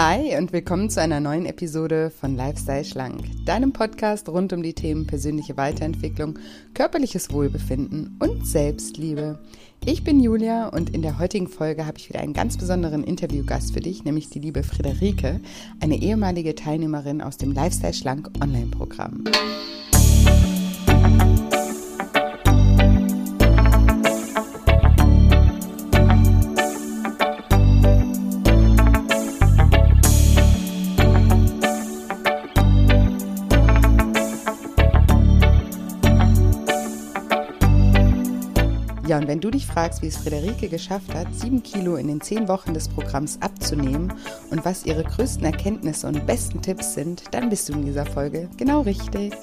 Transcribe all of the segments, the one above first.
Hi und willkommen zu einer neuen Episode von Lifestyle Schlank, deinem Podcast rund um die Themen persönliche Weiterentwicklung, körperliches Wohlbefinden und Selbstliebe. Ich bin Julia und in der heutigen Folge habe ich wieder einen ganz besonderen Interviewgast für dich, nämlich die liebe Friederike, eine ehemalige Teilnehmerin aus dem Lifestyle Schlank Online-Programm. Wenn du dich fragst, wie es Friederike geschafft hat, sieben Kilo in den zehn Wochen des Programms abzunehmen und was ihre größten Erkenntnisse und besten Tipps sind, dann bist du in dieser Folge genau richtig.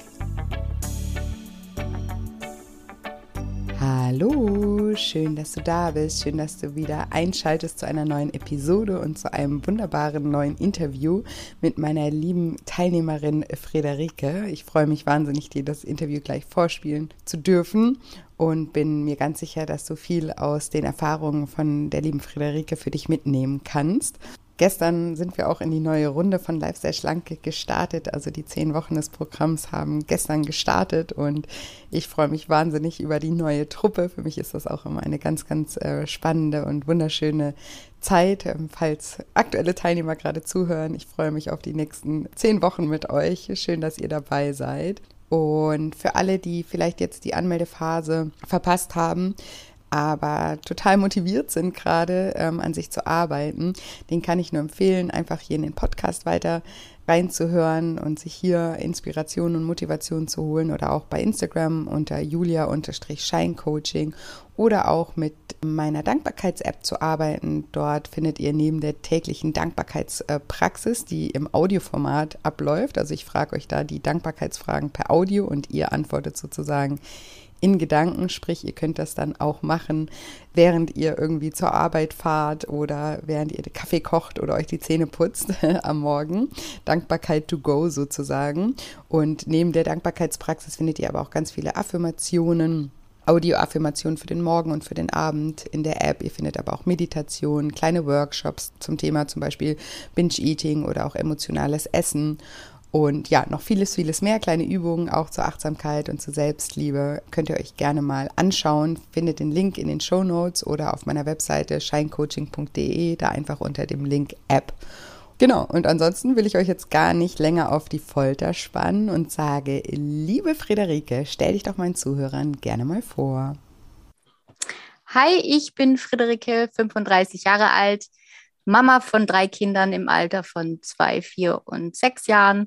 Hallo, schön, dass du da bist. Schön, dass du wieder einschaltest zu einer neuen Episode und zu einem wunderbaren neuen Interview mit meiner lieben Teilnehmerin Friederike. Ich freue mich wahnsinnig, dir das Interview gleich vorspielen zu dürfen und bin mir ganz sicher, dass du viel aus den Erfahrungen von der lieben Friederike für dich mitnehmen kannst. Gestern sind wir auch in die neue Runde von Lifestyle Schlanke gestartet. Also die zehn Wochen des Programms haben gestern gestartet und ich freue mich wahnsinnig über die neue Truppe. Für mich ist das auch immer eine ganz, ganz äh, spannende und wunderschöne Zeit, ähm, falls aktuelle Teilnehmer gerade zuhören. Ich freue mich auf die nächsten zehn Wochen mit euch. Schön, dass ihr dabei seid. Und für alle, die vielleicht jetzt die Anmeldephase verpasst haben, aber total motiviert sind gerade ähm, an sich zu arbeiten, den kann ich nur empfehlen, einfach hier in den Podcast weiter reinzuhören und sich hier Inspiration und Motivation zu holen oder auch bei Instagram unter julia-scheincoaching oder auch mit meiner Dankbarkeits-App zu arbeiten. Dort findet ihr neben der täglichen Dankbarkeitspraxis, die im Audioformat abläuft, also ich frage euch da die Dankbarkeitsfragen per Audio und ihr antwortet sozusagen in Gedanken, sprich, ihr könnt das dann auch machen, während ihr irgendwie zur Arbeit fahrt oder während ihr Kaffee kocht oder euch die Zähne putzt am Morgen. Dankbarkeit to go sozusagen. Und neben der Dankbarkeitspraxis findet ihr aber auch ganz viele Affirmationen. Audio-Affirmationen für den Morgen und für den Abend in der App. Ihr findet aber auch Meditationen, kleine Workshops zum Thema zum Beispiel Binge-Eating oder auch emotionales Essen. Und ja, noch vieles, vieles mehr kleine Übungen auch zur Achtsamkeit und zur Selbstliebe könnt ihr euch gerne mal anschauen. Findet den Link in den Show Notes oder auf meiner Webseite shinecoaching.de, da einfach unter dem Link App. Genau, und ansonsten will ich euch jetzt gar nicht länger auf die Folter spannen und sage, liebe Friederike, stell dich doch meinen Zuhörern gerne mal vor. Hi, ich bin Friederike, 35 Jahre alt, Mama von drei Kindern im Alter von zwei, vier und sechs Jahren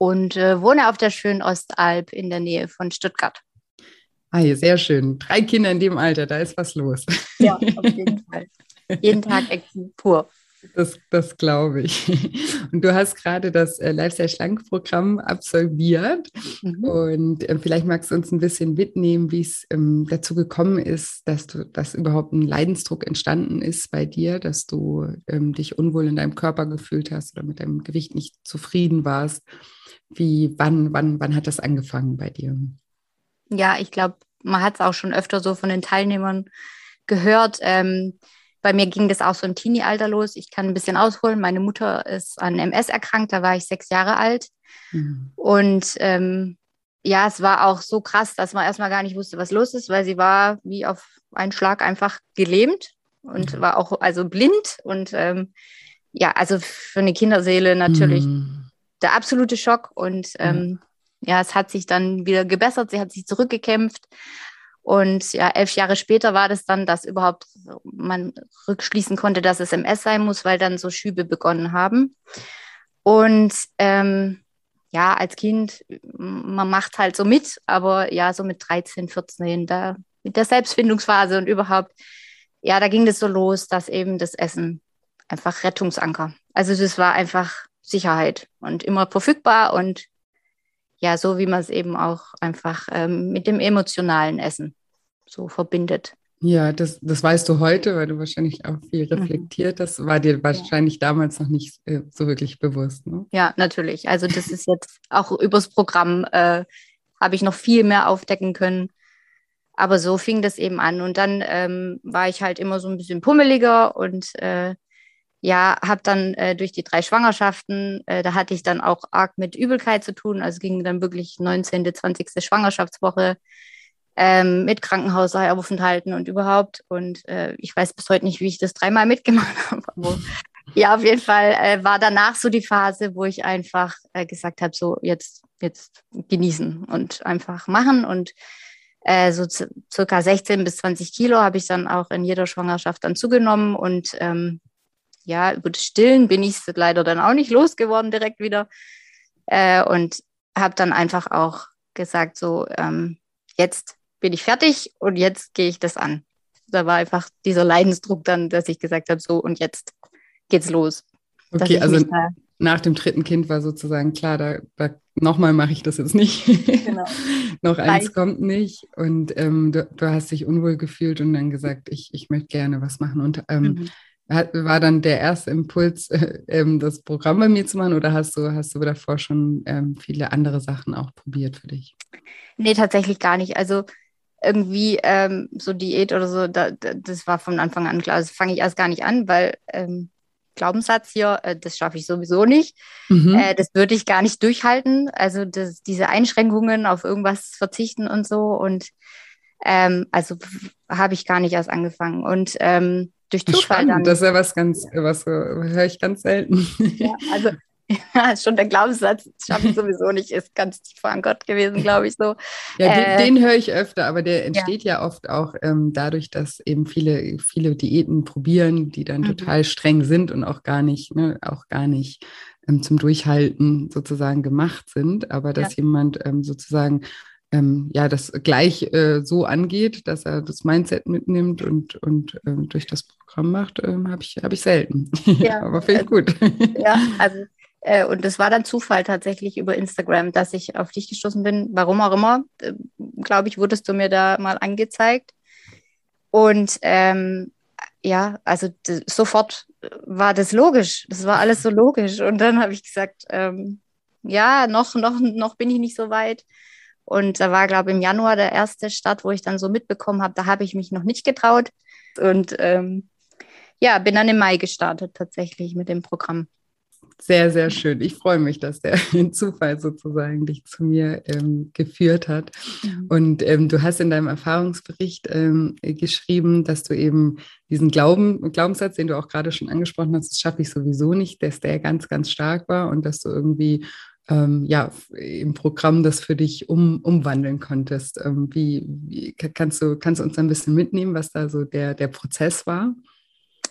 und äh, wohne auf der schönen Ostalb in der Nähe von Stuttgart. Ah, sehr schön. Drei Kinder in dem Alter, da ist was los. Ja, auf jeden Fall. Jeden Tag Action pur. Das, das glaube ich. Und du hast gerade das äh, Lifestyle Schlank Programm absolviert. Mhm. Und äh, vielleicht magst du uns ein bisschen mitnehmen, wie es ähm, dazu gekommen ist, dass du, dass überhaupt ein Leidensdruck entstanden ist bei dir, dass du ähm, dich unwohl in deinem Körper gefühlt hast oder mit deinem Gewicht nicht zufrieden warst. Wie, wann, wann, wann hat das angefangen bei dir? Ja, ich glaube, man hat es auch schon öfter so von den Teilnehmern gehört. Ähm, bei mir ging das auch so im Teenie-Alter los. Ich kann ein bisschen ausholen. Meine Mutter ist an MS erkrankt, da war ich sechs Jahre alt. Mhm. Und ähm, ja, es war auch so krass, dass man erstmal gar nicht wusste, was los ist, weil sie war wie auf einen Schlag einfach gelähmt und mhm. war auch also blind. Und ähm, ja, also für eine Kinderseele natürlich mhm. Der absolute Schock. Und ähm, ja, es hat sich dann wieder gebessert. Sie hat sich zurückgekämpft. Und ja, elf Jahre später war das dann, dass überhaupt man rückschließen konnte, dass es MS sein muss, weil dann so Schübe begonnen haben. Und ähm, ja, als Kind, man macht halt so mit, aber ja, so mit 13, 14, da mit der Selbstfindungsphase und überhaupt, ja, da ging das so los, dass eben das Essen einfach Rettungsanker. Also das war einfach Sicherheit und immer verfügbar und ja, so wie man es eben auch einfach ähm, mit dem emotionalen Essen so verbindet. Ja, das, das weißt du heute, weil du wahrscheinlich auch viel mhm. reflektiert hast. War dir wahrscheinlich ja. damals noch nicht äh, so wirklich bewusst. Ne? Ja, natürlich. Also das ist jetzt auch übers Programm äh, habe ich noch viel mehr aufdecken können. Aber so fing das eben an. Und dann ähm, war ich halt immer so ein bisschen pummeliger und äh, ja, habe dann äh, durch die drei Schwangerschaften, äh, da hatte ich dann auch arg mit Übelkeit zu tun. Also ging dann wirklich 19., 20. Schwangerschaftswoche ähm, mit Krankenhausaufenthalten und überhaupt. Und äh, ich weiß bis heute nicht, wie ich das dreimal mitgemacht habe. Ja, auf jeden Fall äh, war danach so die Phase, wo ich einfach äh, gesagt habe, so jetzt, jetzt genießen und einfach machen. Und äh, so circa 16 bis 20 Kilo habe ich dann auch in jeder Schwangerschaft dann zugenommen. Und ähm, ja, über das Stillen bin ich leider dann auch nicht losgeworden direkt wieder. Äh, und habe dann einfach auch gesagt, so ähm, jetzt bin ich fertig und jetzt gehe ich das an. Da war einfach dieser Leidensdruck dann, dass ich gesagt habe, so und jetzt geht's los. Okay, also nach dem dritten Kind war sozusagen klar, da, da nochmal mache ich das jetzt nicht. Genau. Noch eins Nein. kommt nicht. Und ähm, du, du, hast dich unwohl gefühlt und dann gesagt, ich, ich möchte gerne was machen. Und ähm, mhm. War dann der erste Impuls, äh, das Programm bei mir zu machen oder hast du, hast du davor schon ähm, viele andere Sachen auch probiert für dich? Nee, tatsächlich gar nicht. Also irgendwie ähm, so Diät oder so, da, das war von Anfang an klar. Das fange ich erst gar nicht an, weil ähm, Glaubenssatz hier, äh, das schaffe ich sowieso nicht. Mhm. Äh, das würde ich gar nicht durchhalten. Also das, diese Einschränkungen auf irgendwas verzichten und so. Und ähm, also habe ich gar nicht erst angefangen. Und ähm, durch Zufall Spannend, dann. Das ist ja was ganz, was höre ich ganz selten. Ja, also Ja, schon der Glaubenssatz, schaffe ich sowieso nicht, ist ganz tief gewesen, glaube ich so. Ja, den, äh, den höre ich öfter, aber der entsteht ja, ja oft auch ähm, dadurch, dass eben viele, viele Diäten probieren, die dann mhm. total streng sind und auch gar nicht, ne, auch gar nicht ähm, zum Durchhalten sozusagen gemacht sind, aber dass ja. jemand ähm, sozusagen ähm, ja, das gleich äh, so angeht, dass er das Mindset mitnimmt und, und ähm, durch das Programm macht, ähm, habe ich, hab ich selten. Ja, aber finde ich gut. Ja, also äh, und das war dann Zufall tatsächlich über Instagram, dass ich auf dich gestoßen bin. Warum auch immer, äh, glaube ich, wurdest du mir da mal angezeigt. Und ähm, ja, also sofort war das logisch. Das war alles so logisch. Und dann habe ich gesagt, ähm, ja, noch, noch, noch bin ich nicht so weit. Und da war, glaube ich, im Januar der erste Start, wo ich dann so mitbekommen habe, da habe ich mich noch nicht getraut. Und ähm, ja, bin dann im Mai gestartet tatsächlich mit dem Programm. Sehr, sehr schön. Ich freue mich, dass der Zufall sozusagen dich zu mir ähm, geführt hat. Mhm. Und ähm, du hast in deinem Erfahrungsbericht ähm, geschrieben, dass du eben diesen Glauben, Glaubenssatz, den du auch gerade schon angesprochen hast, das schaffe ich sowieso nicht, dass der ganz, ganz stark war und dass du irgendwie ähm, ja, im Programm das für dich um, umwandeln konntest. Ähm, wie, wie, kannst, du, kannst du uns ein bisschen mitnehmen, was da so der, der Prozess war?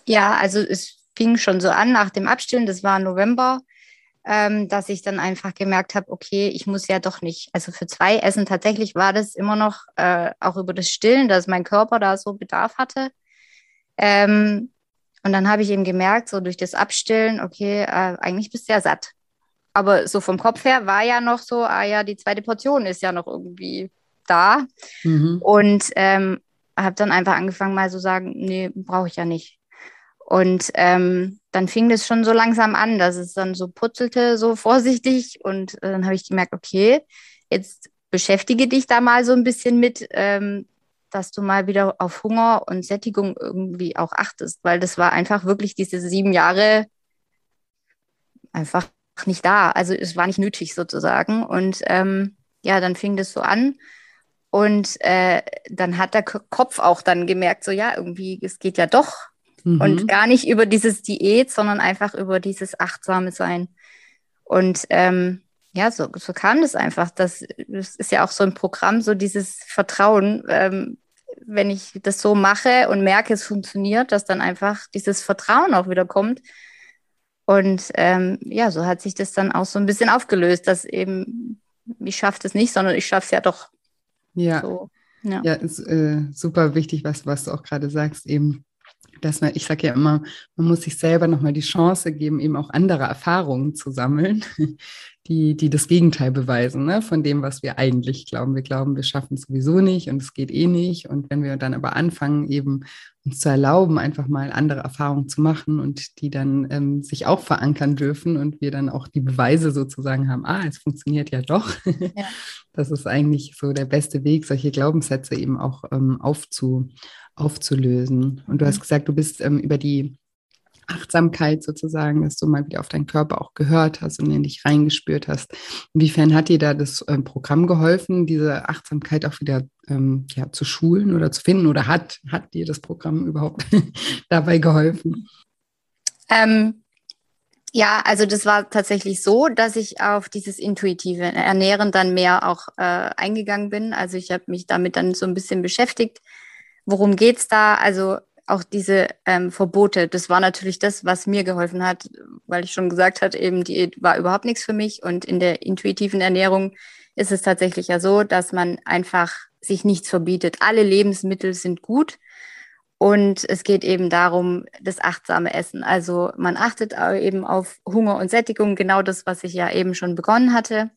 Ja, also es fing schon so an nach dem Abstillen, das war November, ähm, dass ich dann einfach gemerkt habe, okay, ich muss ja doch nicht, also für zwei Essen tatsächlich war das immer noch äh, auch über das Stillen, dass mein Körper da so Bedarf hatte. Ähm, und dann habe ich eben gemerkt, so durch das Abstillen, okay, äh, eigentlich bist du ja satt. Aber so vom Kopf her war ja noch so, ah ja, die zweite Portion ist ja noch irgendwie da. Mhm. Und ähm, habe dann einfach angefangen, mal so sagen, nee, brauche ich ja nicht. Und ähm, dann fing das schon so langsam an, dass es dann so putzelte, so vorsichtig. Und äh, dann habe ich gemerkt, okay, jetzt beschäftige dich da mal so ein bisschen mit, ähm, dass du mal wieder auf Hunger und Sättigung irgendwie auch achtest, weil das war einfach wirklich diese sieben Jahre einfach nicht da. Also es war nicht nötig sozusagen. Und ähm, ja, dann fing das so an. Und äh, dann hat der Kopf auch dann gemerkt, so ja, irgendwie, es geht ja doch Mhm. Und gar nicht über dieses Diät, sondern einfach über dieses achtsame Sein. Und ähm, ja, so, so kam das einfach. Das, das ist ja auch so ein Programm, so dieses Vertrauen. Ähm, wenn ich das so mache und merke, es funktioniert, dass dann einfach dieses Vertrauen auch wieder kommt. Und ähm, ja, so hat sich das dann auch so ein bisschen aufgelöst, dass eben, ich schaffe das nicht, sondern ich schaffe es ja doch. Ja, so, ja. ja ist äh, super wichtig, was, was du auch gerade sagst, eben dass man, ich sage ja immer, man muss sich selber nochmal die Chance geben, eben auch andere Erfahrungen zu sammeln, die, die das Gegenteil beweisen ne? von dem, was wir eigentlich glauben. Wir glauben, wir schaffen es sowieso nicht und es geht eh nicht. Und wenn wir dann aber anfangen, eben uns zu erlauben, einfach mal andere Erfahrungen zu machen und die dann ähm, sich auch verankern dürfen und wir dann auch die Beweise sozusagen haben, ah, es funktioniert ja doch. Ja. Das ist eigentlich so der beste Weg, solche Glaubenssätze eben auch ähm, aufzu, aufzulösen. Und du hast mhm. gesagt, du bist ähm, über die Achtsamkeit sozusagen, dass du mal wieder auf deinen Körper auch gehört hast und in dich reingespürt hast. Inwiefern hat dir da das ähm, Programm geholfen, diese Achtsamkeit auch wieder ähm, ja, zu schulen oder zu finden? Oder hat, hat dir das Programm überhaupt dabei geholfen? Ähm, ja, also das war tatsächlich so, dass ich auf dieses intuitive Ernähren dann mehr auch äh, eingegangen bin. Also ich habe mich damit dann so ein bisschen beschäftigt. Worum geht's da? Also auch diese ähm, Verbote, das war natürlich das, was mir geholfen hat, weil ich schon gesagt hatte, eben Diät war überhaupt nichts für mich. Und in der intuitiven Ernährung ist es tatsächlich ja so, dass man einfach sich nichts verbietet. Alle Lebensmittel sind gut. Und es geht eben darum, das achtsame Essen. Also man achtet eben auf Hunger und Sättigung, genau das, was ich ja eben schon begonnen hatte.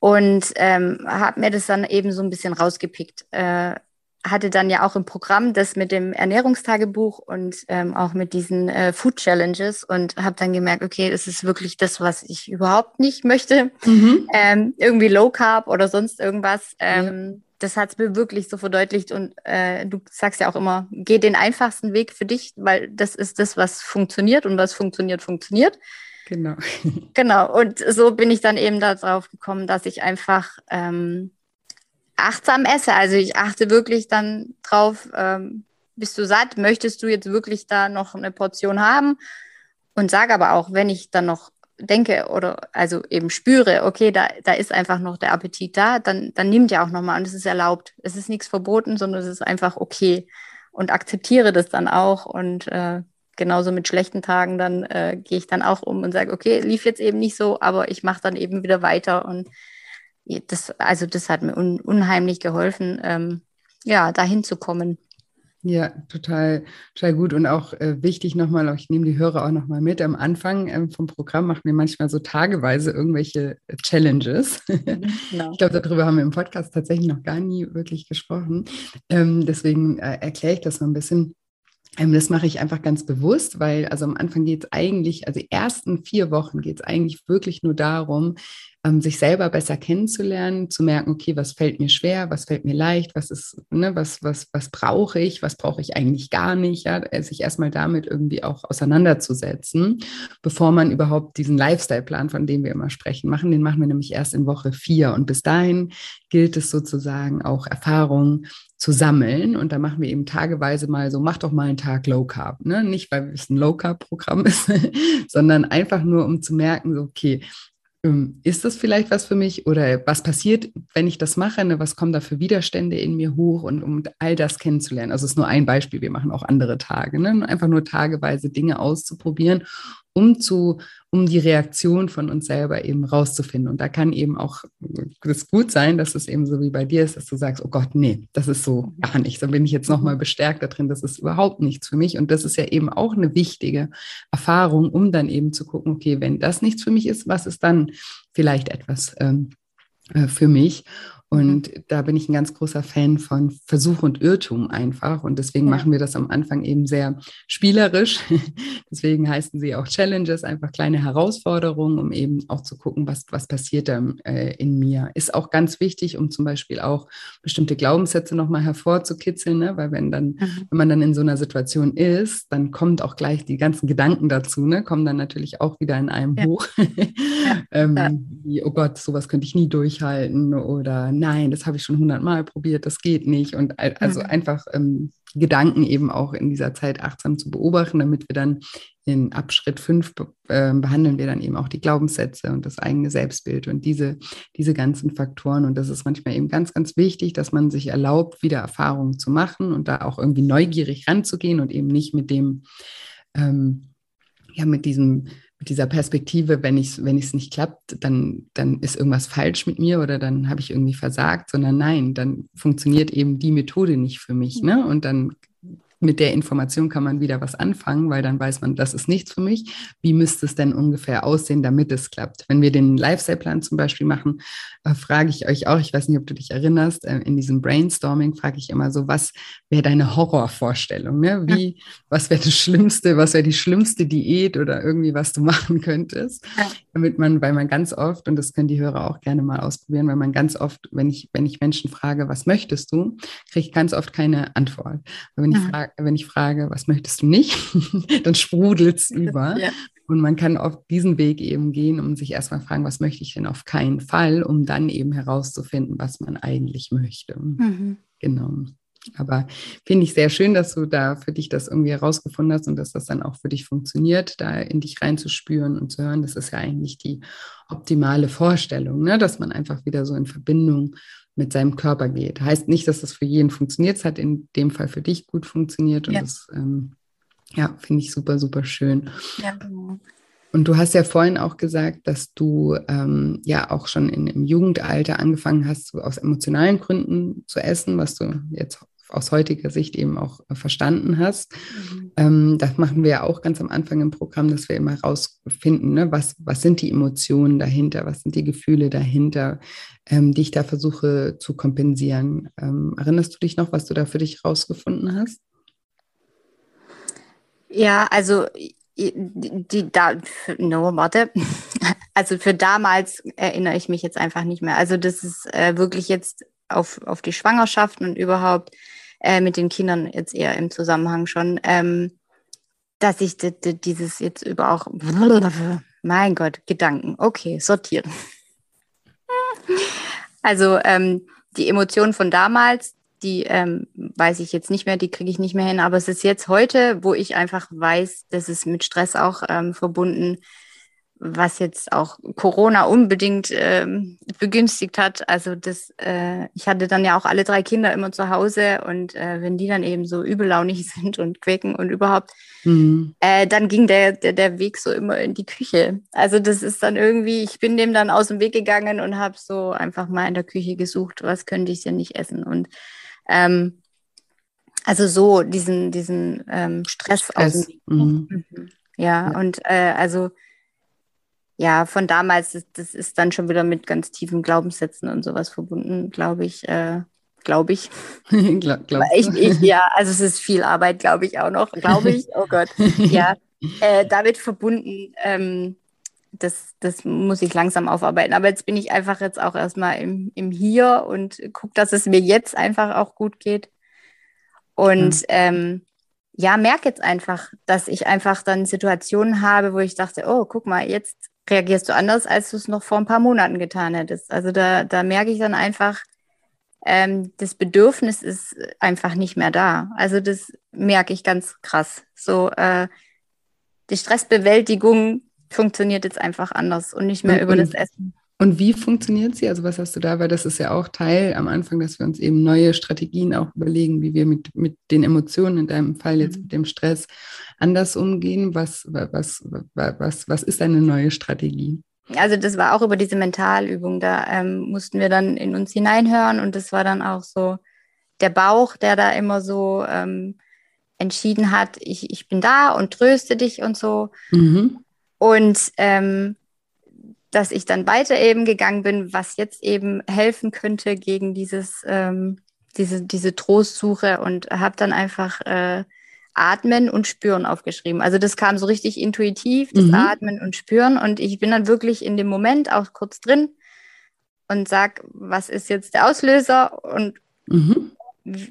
Und ähm, habe mir das dann eben so ein bisschen rausgepickt. Äh, hatte dann ja auch im Programm das mit dem Ernährungstagebuch und ähm, auch mit diesen äh, Food Challenges und habe dann gemerkt, okay, das ist wirklich das, was ich überhaupt nicht möchte. Mhm. Ähm, irgendwie Low Carb oder sonst irgendwas. Ähm, ja das hat es mir wirklich so verdeutlicht. Und äh, du sagst ja auch immer, geh den einfachsten Weg für dich, weil das ist das, was funktioniert und was funktioniert, funktioniert. Genau. genau. Und so bin ich dann eben darauf gekommen, dass ich einfach ähm, achtsam esse. Also ich achte wirklich dann drauf, ähm, bist du satt? Möchtest du jetzt wirklich da noch eine Portion haben? Und sage aber auch, wenn ich dann noch denke oder also eben spüre, okay, da, da ist einfach noch der Appetit da, dann, dann nimmt ja auch nochmal und es ist erlaubt. Es ist nichts verboten, sondern es ist einfach okay und akzeptiere das dann auch und äh, genauso mit schlechten Tagen, dann äh, gehe ich dann auch um und sage, okay, lief jetzt eben nicht so, aber ich mache dann eben wieder weiter und das, also das hat mir un unheimlich geholfen, ähm, ja, dahin zu kommen. Ja, total, total gut und auch äh, wichtig nochmal, ich nehme die Hörer auch nochmal mit. Am Anfang ähm, vom Programm machen wir manchmal so tageweise irgendwelche äh, Challenges. Genau. Ich glaube, darüber haben wir im Podcast tatsächlich noch gar nie wirklich gesprochen. Ähm, deswegen äh, erkläre ich das mal ein bisschen. Ähm, das mache ich einfach ganz bewusst, weil also am Anfang geht es eigentlich, also die ersten vier Wochen geht es eigentlich wirklich nur darum, ähm, sich selber besser kennenzulernen, zu merken, okay, was fällt mir schwer, was fällt mir leicht, was ist, ne, was, was, was brauche ich, was brauche ich eigentlich gar nicht, ja, äh, sich erstmal damit irgendwie auch auseinanderzusetzen, bevor man überhaupt diesen Lifestyle-Plan, von dem wir immer sprechen, machen. Den machen wir nämlich erst in Woche vier. Und bis dahin gilt es sozusagen auch Erfahrungen zu sammeln. Und da machen wir eben tageweise mal so, mach doch mal einen Tag Low Carb. Ne? Nicht, weil es ein Low Carb-Programm ist, sondern einfach nur, um zu merken, so, okay, ähm, ist das vielleicht was für mich oder was passiert, wenn ich das mache? Ne? Was kommen da für Widerstände in mir hoch und um all das kennenzulernen? Also es ist nur ein Beispiel, wir machen auch andere Tage, ne? einfach nur tageweise Dinge auszuprobieren um zu, um die Reaktion von uns selber eben rauszufinden. Und da kann eben auch das gut sein, dass es eben so wie bei dir ist, dass du sagst, oh Gott, nee, das ist so gar nichts. Dann bin ich jetzt nochmal bestärkt darin, das ist überhaupt nichts für mich. Und das ist ja eben auch eine wichtige Erfahrung, um dann eben zu gucken, okay, wenn das nichts für mich ist, was ist dann vielleicht etwas ähm, äh, für mich? Mhm. Und mhm. da bin ich ein ganz großer Fan von Versuch und Irrtum einfach. Und deswegen ja. machen wir das am Anfang eben sehr spielerisch. deswegen heißen sie auch Challenges, einfach kleine Herausforderungen, um eben auch zu gucken, was, was passiert da äh, in mir. Ist auch ganz wichtig, um zum Beispiel auch bestimmte Glaubenssätze nochmal hervorzukitzeln, ne? weil wenn dann, mhm. wenn man dann in so einer Situation ist, dann kommt auch gleich die ganzen Gedanken dazu, ne? kommen dann natürlich auch wieder in einem ja. hoch. ähm, wie, oh Gott, sowas könnte ich nie durchhalten oder nein, das habe ich schon hundertmal probiert, das geht nicht. Und also mhm. einfach ähm, Gedanken eben auch in dieser Zeit achtsam zu beobachten, damit wir dann in Abschritt 5 äh, behandeln wir dann eben auch die Glaubenssätze und das eigene Selbstbild und diese, diese ganzen Faktoren. Und das ist manchmal eben ganz, ganz wichtig, dass man sich erlaubt, wieder Erfahrungen zu machen und da auch irgendwie neugierig ranzugehen und eben nicht mit dem, ähm, ja, mit diesem mit dieser Perspektive, wenn ich wenn es nicht klappt, dann dann ist irgendwas falsch mit mir oder dann habe ich irgendwie versagt, sondern nein, dann funktioniert eben die Methode nicht für mich, ne? Und dann mit der Information kann man wieder was anfangen, weil dann weiß man, das ist nichts für mich. Wie müsste es denn ungefähr aussehen, damit es klappt? Wenn wir den Lifestyle-Plan zum Beispiel machen, äh, frage ich euch auch, ich weiß nicht, ob du dich erinnerst, äh, in diesem Brainstorming frage ich immer so, was wäre deine Horrorvorstellung? Ne? Wie, ja. was wäre das Schlimmste, was wäre die schlimmste Diät oder irgendwie, was du machen könntest? Ja. Damit man, weil man ganz oft, und das können die Hörer auch gerne mal ausprobieren, weil man ganz oft, wenn ich, wenn ich Menschen frage, was möchtest du, kriege ich ganz oft keine Antwort. wenn ich frage, sag, wenn ich frage, was möchtest du nicht, dann sprudelt es über. Ja. Und man kann auf diesen Weg eben gehen, um sich erstmal fragen, was möchte ich denn auf keinen Fall, um dann eben herauszufinden, was man eigentlich möchte. Mhm. Genau. Aber finde ich sehr schön, dass du da für dich das irgendwie herausgefunden hast und dass das dann auch für dich funktioniert, da in dich reinzuspüren und zu hören. Das ist ja eigentlich die optimale Vorstellung, ne? dass man einfach wieder so in Verbindung mit seinem Körper geht. Heißt nicht, dass das für jeden funktioniert. Es hat in dem Fall für dich gut funktioniert und ja. das ähm, ja, finde ich super, super schön. Ja, genau. Und du hast ja vorhin auch gesagt, dass du ähm, ja auch schon in, im Jugendalter angefangen hast, so aus emotionalen Gründen zu essen, was du jetzt aus heutiger Sicht eben auch verstanden hast. Mhm. Ähm, das machen wir ja auch ganz am Anfang im Programm, dass wir immer herausfinden, ne, was, was sind die Emotionen dahinter, was sind die Gefühle dahinter, ähm, die ich da versuche zu kompensieren. Ähm, erinnerst du dich noch, was du da für dich herausgefunden hast? Ja, also die, da, no, warte. Also für damals erinnere ich mich jetzt einfach nicht mehr. Also das ist äh, wirklich jetzt auf, auf die Schwangerschaft und überhaupt äh, mit den Kindern jetzt eher im Zusammenhang schon, ähm, dass ich dieses jetzt über auch, mein Gott, Gedanken, okay, sortiert. Also ähm, die Emotionen von damals, die ähm, weiß ich jetzt nicht mehr, die kriege ich nicht mehr hin, aber es ist jetzt heute, wo ich einfach weiß, dass es mit Stress auch ähm, verbunden was jetzt auch Corona unbedingt ähm, begünstigt hat. Also das, äh, ich hatte dann ja auch alle drei Kinder immer zu Hause und äh, wenn die dann eben so übellaunig sind und quäken und überhaupt, mhm. äh, dann ging der, der, der Weg so immer in die Küche. Also das ist dann irgendwie, ich bin dem dann aus dem Weg gegangen und habe so einfach mal in der Küche gesucht, was könnte ich denn nicht essen und ähm, also so diesen, diesen ähm, Stress, Stress. aus dem Weg. Mhm. mhm. Ja, ja, und äh, also ja, von damals, das, das, ist dann schon wieder mit ganz tiefen Glaubenssätzen und sowas verbunden, glaube ich. Äh, glaube ich. Glaub, ich, ich. Ja, also es ist viel Arbeit, glaube ich auch noch, glaube ich. Oh Gott. Ja, äh, damit verbunden, ähm, das, das muss ich langsam aufarbeiten. Aber jetzt bin ich einfach jetzt auch erstmal im, im Hier und gucke, dass es mir jetzt einfach auch gut geht. Und ja. ähm, ja, merke jetzt einfach, dass ich einfach dann Situationen habe, wo ich dachte, oh, guck mal, jetzt reagierst du anders, als du es noch vor ein paar Monaten getan hättest. Also da, da merke ich dann einfach, ähm, das Bedürfnis ist einfach nicht mehr da. Also das merke ich ganz krass. So, äh, die Stressbewältigung funktioniert jetzt einfach anders und nicht mehr und, über das Essen. Und wie funktioniert sie? Also was hast du da? Weil das ist ja auch Teil am Anfang, dass wir uns eben neue Strategien auch überlegen, wie wir mit, mit den Emotionen, in deinem Fall jetzt mhm. mit dem Stress, anders umgehen. Was, was, was, was ist eine neue Strategie? Also das war auch über diese Mentalübung. Da ähm, mussten wir dann in uns hineinhören und das war dann auch so der Bauch, der da immer so ähm, entschieden hat, ich, ich bin da und tröste dich und so. Mhm. Und ähm, dass ich dann weiter eben gegangen bin, was jetzt eben helfen könnte gegen dieses, ähm, diese, diese Trostsuche und habe dann einfach äh, Atmen und Spüren aufgeschrieben. Also das kam so richtig intuitiv, das mhm. Atmen und Spüren und ich bin dann wirklich in dem Moment auch kurz drin und sag, was ist jetzt der Auslöser und mhm.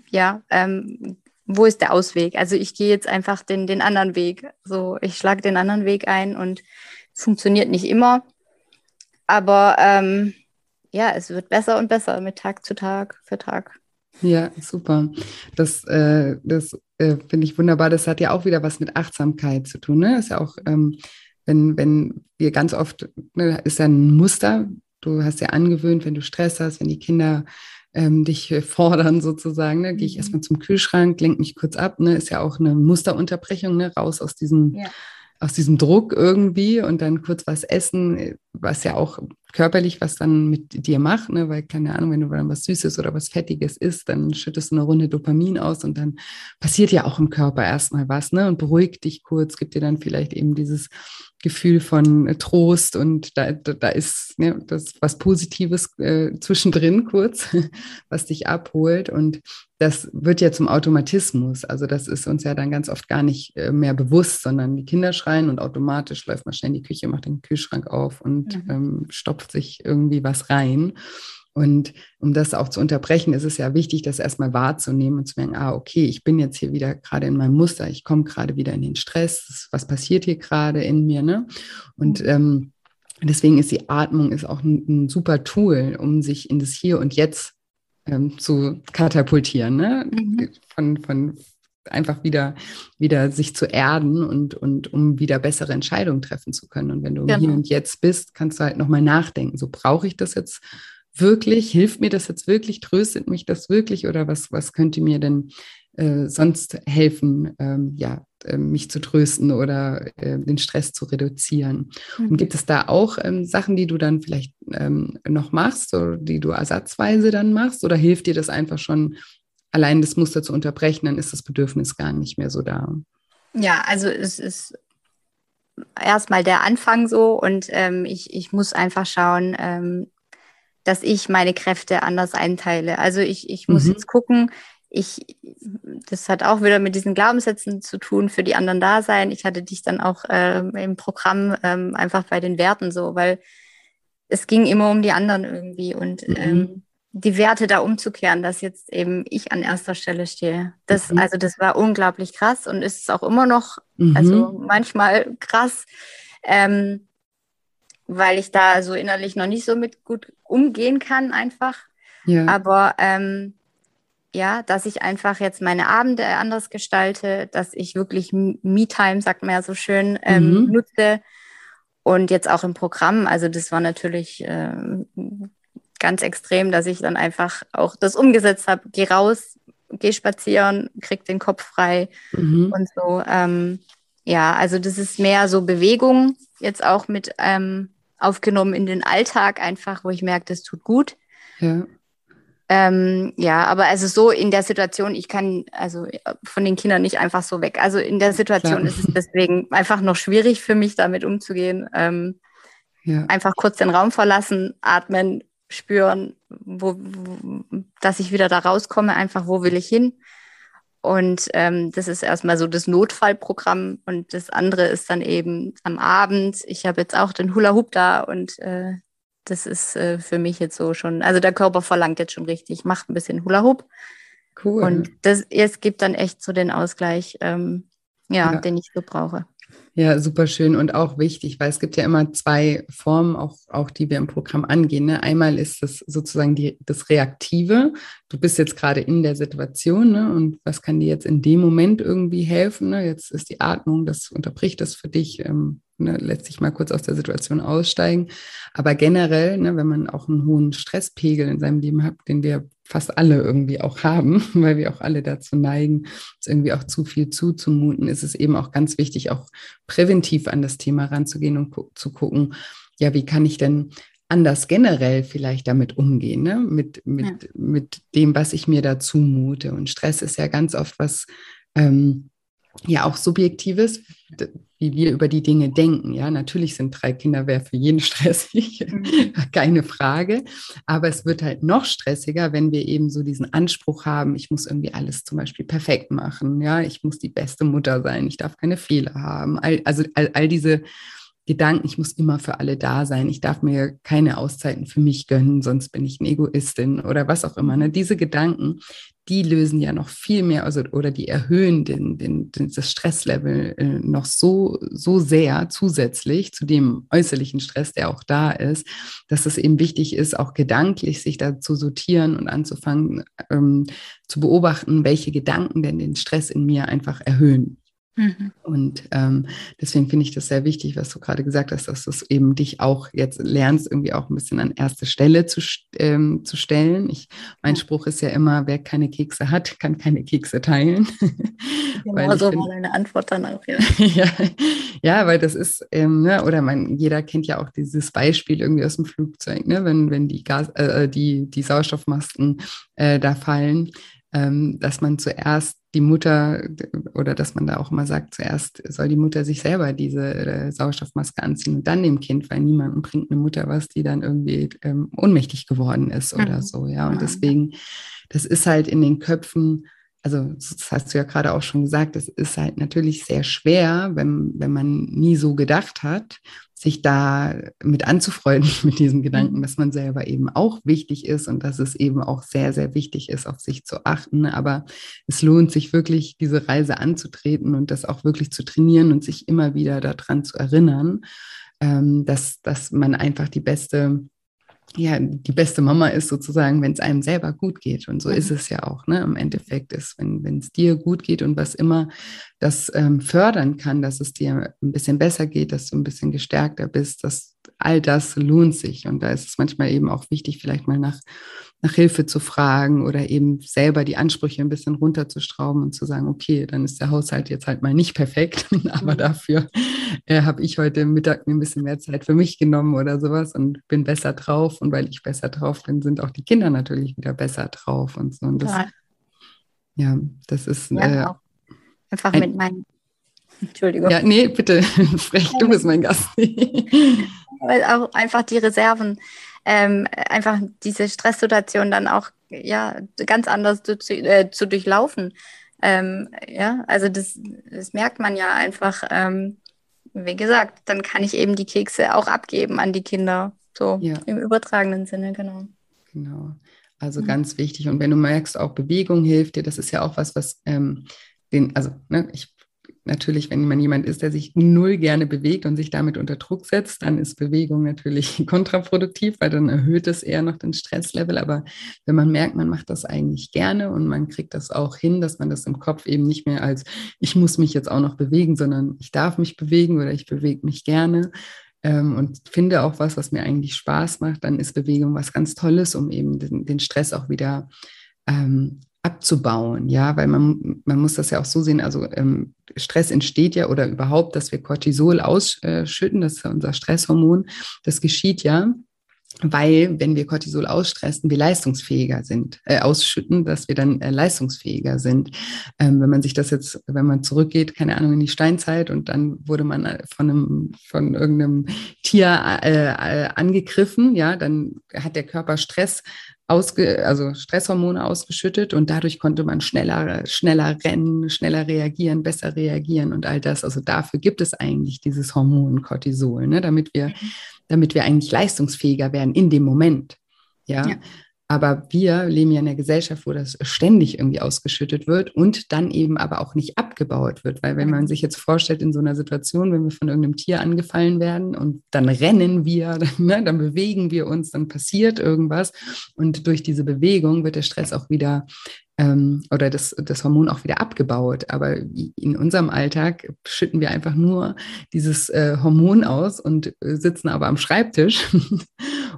ja, ähm, wo ist der Ausweg? Also ich gehe jetzt einfach den, den anderen Weg. So, ich schlage den anderen Weg ein und funktioniert nicht immer. Aber ähm, ja, es wird besser und besser mit Tag zu Tag für Tag. Ja, super. Das, äh, das äh, finde ich wunderbar. Das hat ja auch wieder was mit Achtsamkeit zu tun. Ne? Ist ja auch, ähm, wenn, wenn wir ganz oft, ne, ist ja ein Muster. Du hast ja angewöhnt, wenn du Stress hast, wenn die Kinder ähm, dich fordern sozusagen, ne? gehe ich mhm. erstmal zum Kühlschrank, lenke mich kurz ab, ne? ist ja auch eine Musterunterbrechung, ne? raus aus diesem ja aus diesem Druck irgendwie und dann kurz was essen, was ja auch körperlich was dann mit dir macht, ne? weil keine Ahnung, wenn du dann was Süßes oder was Fettiges isst, dann schüttest du eine Runde Dopamin aus und dann passiert ja auch im Körper erstmal was ne? und beruhigt dich kurz, gibt dir dann vielleicht eben dieses Gefühl von Trost und da, da, da ist ne, das was Positives äh, zwischendrin kurz, was dich abholt und das wird ja zum Automatismus. Also das ist uns ja dann ganz oft gar nicht äh, mehr bewusst, sondern die Kinder schreien und automatisch läuft man schnell in die Küche, macht den Kühlschrank auf und mhm. ähm, stopft sich irgendwie was rein. Und um das auch zu unterbrechen, ist es ja wichtig, das erstmal wahrzunehmen und zu merken, ah, okay, ich bin jetzt hier wieder gerade in meinem Muster, ich komme gerade wieder in den Stress, was passiert hier gerade in mir, ne? Und mhm. ähm, deswegen ist die Atmung ist auch ein, ein, super Tool, um sich in das Hier und Jetzt ähm, zu katapultieren, ne? Mhm. Von, von einfach wieder, wieder sich zu erden und, und um wieder bessere Entscheidungen treffen zu können. Und wenn du genau. Hier und Jetzt bist, kannst du halt nochmal nachdenken. So brauche ich das jetzt wirklich? Hilft mir das jetzt wirklich? Tröstet mich das wirklich? Oder was, was könnte mir denn äh, sonst helfen, ähm, ja, äh, mich zu trösten oder äh, den Stress zu reduzieren? Mhm. Und gibt es da auch ähm, Sachen, die du dann vielleicht ähm, noch machst oder die du ersatzweise dann machst? Oder hilft dir das einfach schon, allein das Muster zu unterbrechen? Dann ist das Bedürfnis gar nicht mehr so da. Ja, also es ist erstmal der Anfang so und ähm, ich, ich muss einfach schauen, ähm, dass ich meine Kräfte anders einteile. Also ich, ich muss mhm. jetzt gucken, ich, das hat auch wieder mit diesen Glaubenssätzen zu tun, für die anderen da sein. Ich hatte dich dann auch äh, im Programm ähm, einfach bei den Werten so, weil es ging immer um die anderen irgendwie und mhm. ähm, die Werte da umzukehren, dass jetzt eben ich an erster Stelle stehe. Das, mhm. also das war unglaublich krass und ist es auch immer noch, mhm. also manchmal krass. Ähm, weil ich da so innerlich noch nicht so mit gut umgehen kann einfach. Ja. Aber ähm, ja, dass ich einfach jetzt meine Abende anders gestalte, dass ich wirklich Me-Time, sagt man ja so schön, ähm, mhm. nutze. Und jetzt auch im Programm, also das war natürlich äh, ganz extrem, dass ich dann einfach auch das umgesetzt habe. Geh raus, geh spazieren, krieg den Kopf frei mhm. und so. Ähm, ja, also das ist mehr so Bewegung, jetzt auch mit ähm, aufgenommen in den Alltag einfach, wo ich merke, das tut gut. Ja. Ähm, ja, aber also so in der Situation, ich kann also von den Kindern nicht einfach so weg. Also in der Situation Klar. ist es deswegen einfach noch schwierig für mich, damit umzugehen. Ähm, ja. Einfach kurz den Raum verlassen, atmen, spüren, wo, wo, dass ich wieder da rauskomme, einfach wo will ich hin. Und ähm, das ist erstmal so das Notfallprogramm und das andere ist dann eben am Abend. Ich habe jetzt auch den Hula Hoop da und äh, das ist äh, für mich jetzt so schon, also der Körper verlangt jetzt schon richtig, macht ein bisschen Hula Hoop. Cool. Und das jetzt gibt dann echt so den Ausgleich, ähm, ja, ja, den ich so brauche. Ja, super schön und auch wichtig, weil es gibt ja immer zwei Formen, auch, auch die wir im Programm angehen. Ne? Einmal ist das sozusagen die, das Reaktive. Du bist jetzt gerade in der Situation ne? und was kann dir jetzt in dem Moment irgendwie helfen? Ne? Jetzt ist die Atmung, das unterbricht das für dich. Ähm, ne, lässt sich mal kurz aus der Situation aussteigen. Aber generell, ne, wenn man auch einen hohen Stresspegel in seinem Leben hat, den wir fast alle irgendwie auch haben, weil wir auch alle dazu neigen, uns irgendwie auch zu viel zuzumuten, ist es eben auch ganz wichtig, auch präventiv an das Thema ranzugehen und gu zu gucken, ja, wie kann ich denn anders generell vielleicht damit umgehen, ne? mit, mit, ja. mit dem, was ich mir da zumute. Und Stress ist ja ganz oft was, ähm, ja auch Subjektives, wie wir über die Dinge denken. Ja, natürlich sind drei Kinder wer für jeden stressig, mhm. keine Frage. Aber es wird halt noch stressiger, wenn wir eben so diesen Anspruch haben, ich muss irgendwie alles zum Beispiel perfekt machen. Ja, ich muss die beste Mutter sein, ich darf keine Fehler haben. All, also all, all diese Gedanken, ich muss immer für alle da sein, ich darf mir keine Auszeiten für mich gönnen, sonst bin ich eine Egoistin oder was auch immer. Ne? Diese Gedanken, die lösen ja noch viel mehr, also oder die erhöhen den, den, das Stresslevel äh, noch so, so sehr zusätzlich zu dem äußerlichen Stress, der auch da ist, dass es eben wichtig ist, auch gedanklich sich da zu sortieren und anzufangen ähm, zu beobachten, welche Gedanken denn den Stress in mir einfach erhöhen. Mhm. Und ähm, deswegen finde ich das sehr wichtig, was du gerade gesagt hast, dass du es eben dich auch jetzt lernst, irgendwie auch ein bisschen an erste Stelle zu, ähm, zu stellen. Ich, mein Spruch ist ja immer, wer keine Kekse hat, kann keine Kekse teilen. Genau so war deine Antwort dann auch, ja. ja, ja, weil das ist, ähm, ne, oder man, jeder kennt ja auch dieses Beispiel irgendwie aus dem Flugzeug, ne, wenn, wenn die, Gas, äh, die, die Sauerstoffmasken äh, da fallen, ähm, dass man zuerst die Mutter oder dass man da auch immer sagt, zuerst soll die Mutter sich selber diese äh, Sauerstoffmaske anziehen und dann dem Kind, weil niemandem bringt eine Mutter was, die dann irgendwie ähm, ohnmächtig geworden ist oder mhm. so, ja. Und deswegen, das ist halt in den Köpfen also das hast du ja gerade auch schon gesagt, es ist halt natürlich sehr schwer, wenn, wenn man nie so gedacht hat, sich da mit anzufreunden mit diesen Gedanken, mhm. dass man selber eben auch wichtig ist und dass es eben auch sehr, sehr wichtig ist, auf sich zu achten. Aber es lohnt sich wirklich, diese Reise anzutreten und das auch wirklich zu trainieren und sich immer wieder daran zu erinnern, ähm, dass, dass man einfach die beste ja, die beste Mama ist sozusagen, wenn es einem selber gut geht. Und so ist mhm. es ja auch. Ne? Im Endeffekt ist, wenn es dir gut geht und was immer das ähm, fördern kann, dass es dir ein bisschen besser geht, dass du ein bisschen gestärkter bist, dass all das lohnt sich. Und da ist es manchmal eben auch wichtig, vielleicht mal nach, nach Hilfe zu fragen oder eben selber die Ansprüche ein bisschen runterzustrauben und zu sagen, okay, dann ist der Haushalt jetzt halt mal nicht perfekt, aber mhm. dafür äh, habe ich heute Mittag mir ein bisschen mehr Zeit für mich genommen oder sowas und bin besser drauf. Und weil ich besser drauf bin, sind auch die Kinder natürlich wieder besser drauf und so. Und das, ja. ja, das ist ja, äh, einfach ein, mit meinen Entschuldigung. Ja, nee, bitte, sprech, du bist mein Gast. Weil auch einfach die Reserven, ähm, einfach diese Stresssituation dann auch ja, ganz anders zu, äh, zu durchlaufen. Ähm, ja, also das, das merkt man ja einfach. Ähm, wie gesagt, dann kann ich eben die Kekse auch abgeben an die Kinder. So ja. im übertragenen Sinne, genau. Genau. Also mhm. ganz wichtig. Und wenn du merkst, auch Bewegung hilft dir, das ist ja auch was, was ähm, den, also ne, ich natürlich, wenn man jemand ist, der sich null gerne bewegt und sich damit unter Druck setzt, dann ist Bewegung natürlich kontraproduktiv, weil dann erhöht es eher noch den Stresslevel. Aber wenn man merkt, man macht das eigentlich gerne und man kriegt das auch hin, dass man das im Kopf eben nicht mehr als ich muss mich jetzt auch noch bewegen, sondern ich darf mich bewegen oder ich bewege mich gerne ähm, und finde auch was, was mir eigentlich Spaß macht, dann ist Bewegung was ganz Tolles, um eben den, den Stress auch wieder ähm, abzubauen, ja, weil man, man muss das ja auch so sehen, also ähm, Stress entsteht ja oder überhaupt, dass wir Cortisol ausschütten, das ist unser Stresshormon, das geschieht ja, weil wenn wir Cortisol ausstressen, wir leistungsfähiger sind, äh, ausschütten, dass wir dann äh, leistungsfähiger sind. Ähm, wenn man sich das jetzt, wenn man zurückgeht, keine Ahnung, in die Steinzeit und dann wurde man äh, von einem, von irgendeinem Tier äh, äh, angegriffen, ja, dann hat der Körper Stress ausge, also Stresshormone ausgeschüttet und dadurch konnte man schneller, schneller rennen, schneller reagieren, besser reagieren und all das. Also dafür gibt es eigentlich dieses Hormon Cortisol, ne, damit wir, mhm. damit wir eigentlich leistungsfähiger werden in dem Moment. ja. ja. Aber wir leben ja in einer Gesellschaft, wo das ständig irgendwie ausgeschüttet wird und dann eben aber auch nicht abgebaut wird. Weil wenn man sich jetzt vorstellt, in so einer Situation, wenn wir von irgendeinem Tier angefallen werden und dann rennen wir, dann, ne, dann bewegen wir uns, dann passiert irgendwas. Und durch diese Bewegung wird der Stress auch wieder ähm, oder das, das Hormon auch wieder abgebaut. Aber in unserem Alltag schütten wir einfach nur dieses äh, Hormon aus und äh, sitzen aber am Schreibtisch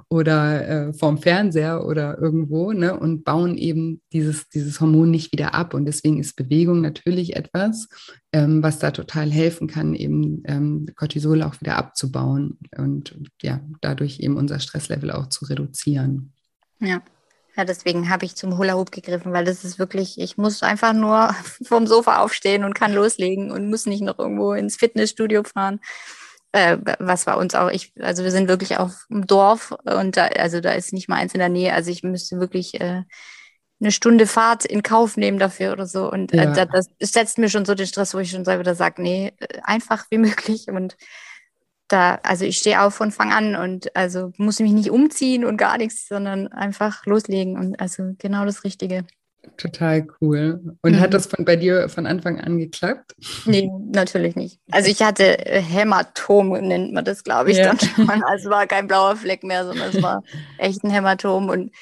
oder äh, vorm Fernseher oder irgendwo ne, und bauen eben dieses, dieses Hormon nicht wieder ab. Und deswegen ist Bewegung natürlich etwas, ähm, was da total helfen kann, eben ähm, Cortisol auch wieder abzubauen und ja, dadurch eben unser Stresslevel auch zu reduzieren. Ja. Ja, deswegen habe ich zum Hula Hoop gegriffen, weil das ist wirklich, ich muss einfach nur vom Sofa aufstehen und kann loslegen und muss nicht noch irgendwo ins Fitnessstudio fahren. Äh, was bei uns auch, ich, also wir sind wirklich auf dem Dorf und da, also da ist nicht mal eins in der Nähe. Also ich müsste wirklich äh, eine Stunde Fahrt in Kauf nehmen dafür oder so. Und äh, ja. das, das setzt mir schon so den Stress, wo ich schon selber sage, nee, äh, einfach wie möglich. Und da, also ich stehe auf von Fang an und also muss mich nicht umziehen und gar nichts, sondern einfach loslegen und also genau das Richtige. Total cool. Und mhm. hat das von, bei dir von Anfang an geklappt? Nee, natürlich nicht. Also ich hatte äh, Hämatom, nennt man das, glaube ich, ja. dann schon. Also es war kein blauer Fleck mehr, sondern es war echt ein Hämatom. Und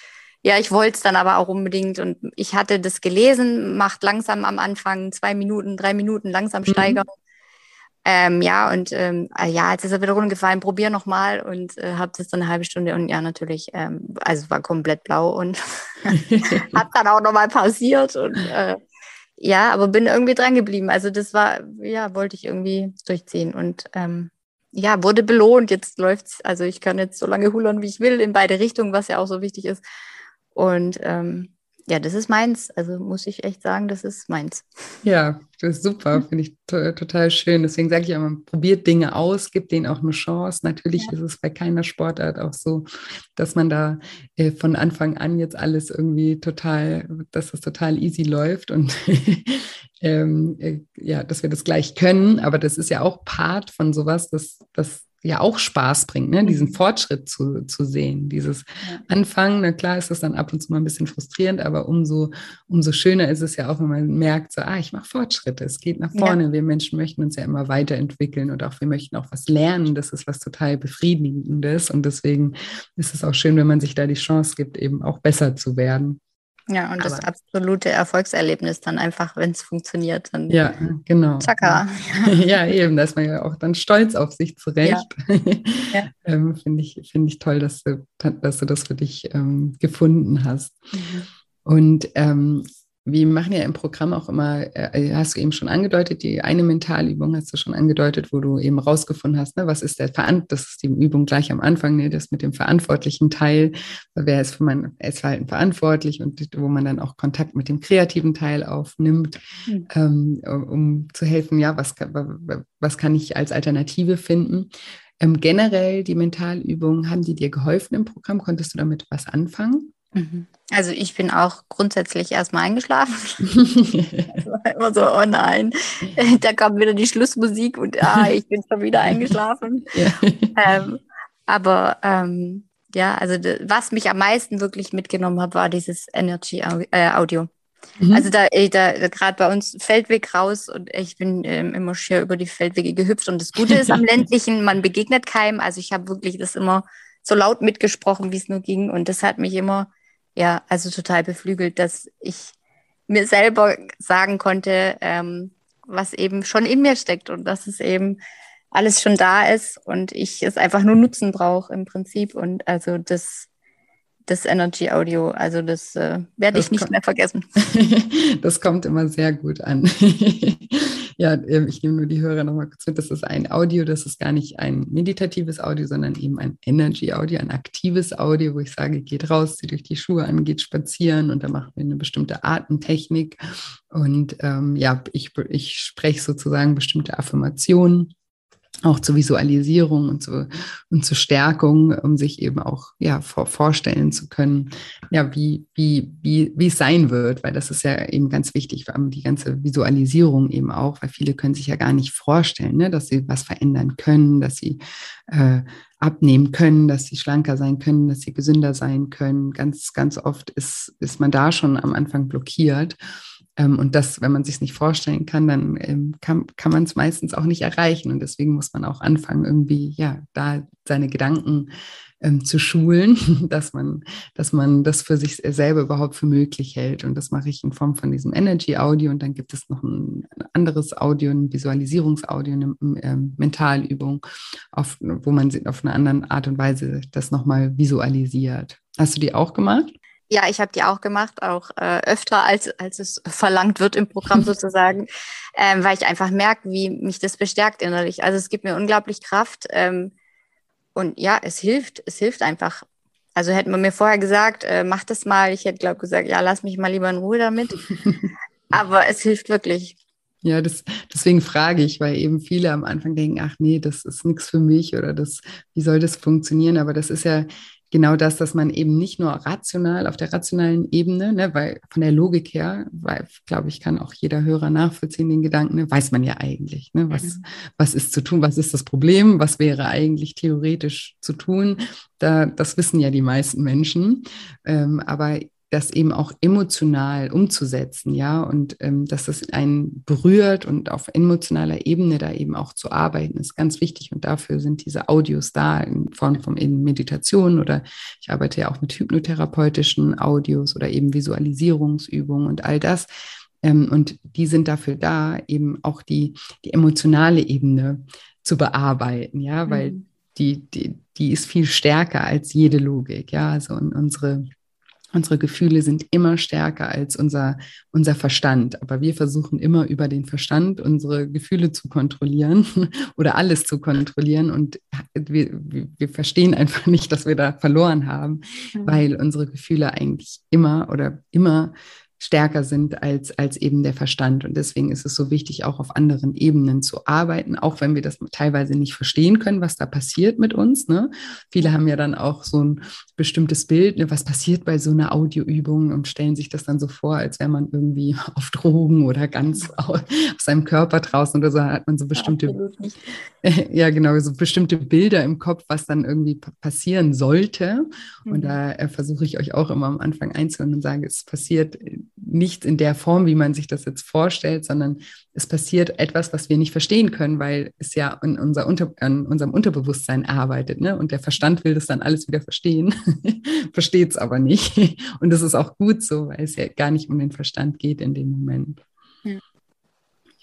ja, ich wollte es dann aber auch unbedingt. Und ich hatte das gelesen, macht langsam am Anfang zwei Minuten, drei Minuten langsam steigern. Mhm. Ähm, ja, und ähm, ah, ja, jetzt ist er wieder runtergefallen, probier nochmal und äh, habe das dann eine halbe Stunde und ja, natürlich, ähm, also war komplett blau und hat dann auch nochmal passiert und äh, ja, aber bin irgendwie dran geblieben. Also das war, ja, wollte ich irgendwie durchziehen und ähm, ja, wurde belohnt. Jetzt läuft's, also ich kann jetzt so lange hulern, wie ich will, in beide Richtungen, was ja auch so wichtig ist. Und ähm, ja, das ist meins. Also muss ich echt sagen, das ist meins. Ja, das ist super, finde ich total schön. Deswegen sage ich immer, probiert Dinge aus, gibt denen auch eine Chance. Natürlich ja. ist es bei keiner Sportart auch so, dass man da äh, von Anfang an jetzt alles irgendwie total, dass das total easy läuft und ähm, äh, ja, dass wir das gleich können. Aber das ist ja auch Part von sowas, dass, dass ja auch Spaß bringt, ne? diesen mhm. Fortschritt zu, zu sehen. Dieses ja. Anfangen, na klar ist das dann ab und zu mal ein bisschen frustrierend, aber umso, umso schöner ist es ja auch, wenn man merkt, so, ah, ich mache Fortschritte, es geht nach vorne. Ja. Wir Menschen möchten uns ja immer weiterentwickeln und auch wir möchten auch was lernen. Das ist was total Befriedigendes und deswegen ist es auch schön, wenn man sich da die Chance gibt, eben auch besser zu werden. Ja, und Aber das absolute Erfolgserlebnis dann einfach, wenn es funktioniert. Dann ja, genau. Chaka. Ja, eben, da ist man ja auch dann stolz auf sich zurecht. Ja. ja. ähm, Finde ich, find ich toll, dass du, dass du das für dich ähm, gefunden hast. Mhm. Und ähm, wir machen ja im Programm auch immer, äh, hast du eben schon angedeutet, die eine Mentalübung hast du schon angedeutet, wo du eben rausgefunden hast, ne, was ist der Verant das ist die Übung gleich am Anfang, ne, das mit dem verantwortlichen Teil, wer ist für mein Essverhalten verantwortlich und wo man dann auch Kontakt mit dem kreativen Teil aufnimmt, mhm. ähm, um zu helfen, ja, was, was kann ich als Alternative finden. Ähm, generell die Mentalübungen, haben die dir geholfen im Programm? Konntest du damit was anfangen? Mhm. Also ich bin auch grundsätzlich erstmal eingeschlafen. also immer so, oh nein, da kam wieder die Schlussmusik und ah, ich bin schon wieder eingeschlafen. Ja. Ähm, aber ähm, ja, also was mich am meisten wirklich mitgenommen hat, war dieses Energy äh, Audio. Mhm. Also da, da gerade bei uns Feldweg raus und ich bin ähm, immer schier über die Feldwege gehüpft. Und das Gute ist am ländlichen, man begegnet keinem. Also ich habe wirklich das immer so laut mitgesprochen, wie es nur ging. Und das hat mich immer ja, also total beflügelt, dass ich mir selber sagen konnte, ähm, was eben schon in mir steckt und dass es eben alles schon da ist und ich es einfach nur nutzen brauche im Prinzip. Und also das, das Energy Audio, also das äh, werde ich nicht mehr vergessen. das kommt immer sehr gut an. Ja, ähm, ich nehme nur die Hörer nochmal kurz mit. Das ist ein Audio, das ist gar nicht ein meditatives Audio, sondern eben ein Energy-Audio, ein aktives Audio, wo ich sage, geht raus, zieht durch die Schuhe an, geht spazieren und da machen wir eine bestimmte Atemtechnik. Und ähm, ja, ich, ich spreche sozusagen bestimmte Affirmationen auch zur Visualisierung und, zu, und zur Stärkung, um sich eben auch ja, vor, vorstellen zu können, ja, wie, wie, wie, wie es sein wird, weil das ist ja eben ganz wichtig, vor allem die ganze Visualisierung eben auch, weil viele können sich ja gar nicht vorstellen, ne, dass sie was verändern können, dass sie äh, abnehmen können, dass sie schlanker sein können, dass sie gesünder sein können. Ganz, ganz oft ist, ist man da schon am Anfang blockiert. Ähm, und das, wenn man sich nicht vorstellen kann, dann ähm, kann, kann man es meistens auch nicht erreichen. Und deswegen muss man auch anfangen, irgendwie, ja, da seine Gedanken ähm, zu schulen, dass man, dass man das für sich selber überhaupt für möglich hält. Und das mache ich in Form von diesem Energy-Audio. Und dann gibt es noch ein, anderes Audio, ein Visualisierungsaudio, eine ähm, Mentalübung, auf, wo man auf eine andere Art und Weise das nochmal visualisiert. Hast du die auch gemacht? Ja, ich habe die auch gemacht, auch äh, öfter als, als es verlangt wird im Programm sozusagen, ähm, weil ich einfach merke, wie mich das bestärkt innerlich. Also es gibt mir unglaublich Kraft ähm, und ja, es hilft, es hilft einfach. Also hätten wir mir vorher gesagt, äh, mach das mal, ich hätte glaube gesagt, ja, lass mich mal lieber in Ruhe damit. Aber es hilft wirklich. Ja, das, deswegen frage ich, weil eben viele am Anfang denken, ach nee, das ist nichts für mich oder das, wie soll das funktionieren? Aber das ist ja genau das, dass man eben nicht nur rational auf der rationalen Ebene, ne, weil von der Logik her, weil glaube ich, kann auch jeder Hörer nachvollziehen den Gedanken, ne, weiß man ja eigentlich, ne, was, mhm. was ist zu tun, was ist das Problem, was wäre eigentlich theoretisch zu tun. Da, das wissen ja die meisten Menschen. Ähm, aber das eben auch emotional umzusetzen, ja, und ähm, dass es einen berührt und auf emotionaler Ebene da eben auch zu arbeiten, ist ganz wichtig. Und dafür sind diese Audios da in Form von Meditation oder ich arbeite ja auch mit hypnotherapeutischen Audios oder eben Visualisierungsübungen und all das. Ähm, und die sind dafür da, eben auch die, die emotionale Ebene zu bearbeiten, ja, weil mhm. die, die, die ist viel stärker als jede Logik, ja, also unsere Unsere Gefühle sind immer stärker als unser, unser Verstand. Aber wir versuchen immer über den Verstand unsere Gefühle zu kontrollieren oder alles zu kontrollieren. Und wir, wir verstehen einfach nicht, dass wir da verloren haben, mhm. weil unsere Gefühle eigentlich immer oder immer stärker sind als, als eben der Verstand. Und deswegen ist es so wichtig, auch auf anderen Ebenen zu arbeiten, auch wenn wir das teilweise nicht verstehen können, was da passiert mit uns. Ne? Viele haben ja dann auch so ein bestimmtes Bild, ne, was passiert bei so einer Audioübung und stellen sich das dann so vor, als wäre man irgendwie auf Drogen oder ganz aus, seinem Körper draußen oder so, hat man so bestimmte, ja, ja genau, so bestimmte Bilder im Kopf, was dann irgendwie passieren sollte. Mhm. Und da äh, versuche ich euch auch immer am Anfang einzuhören und sage, es passiert nicht in der Form, wie man sich das jetzt vorstellt, sondern es passiert etwas, was wir nicht verstehen können, weil es ja in, unser Unter, in unserem Unterbewusstsein arbeitet. Ne? Und der Verstand will das dann alles wieder verstehen, versteht es aber nicht. Und das ist auch gut so, weil es ja gar nicht um den Verstand geht in dem Moment. Ja,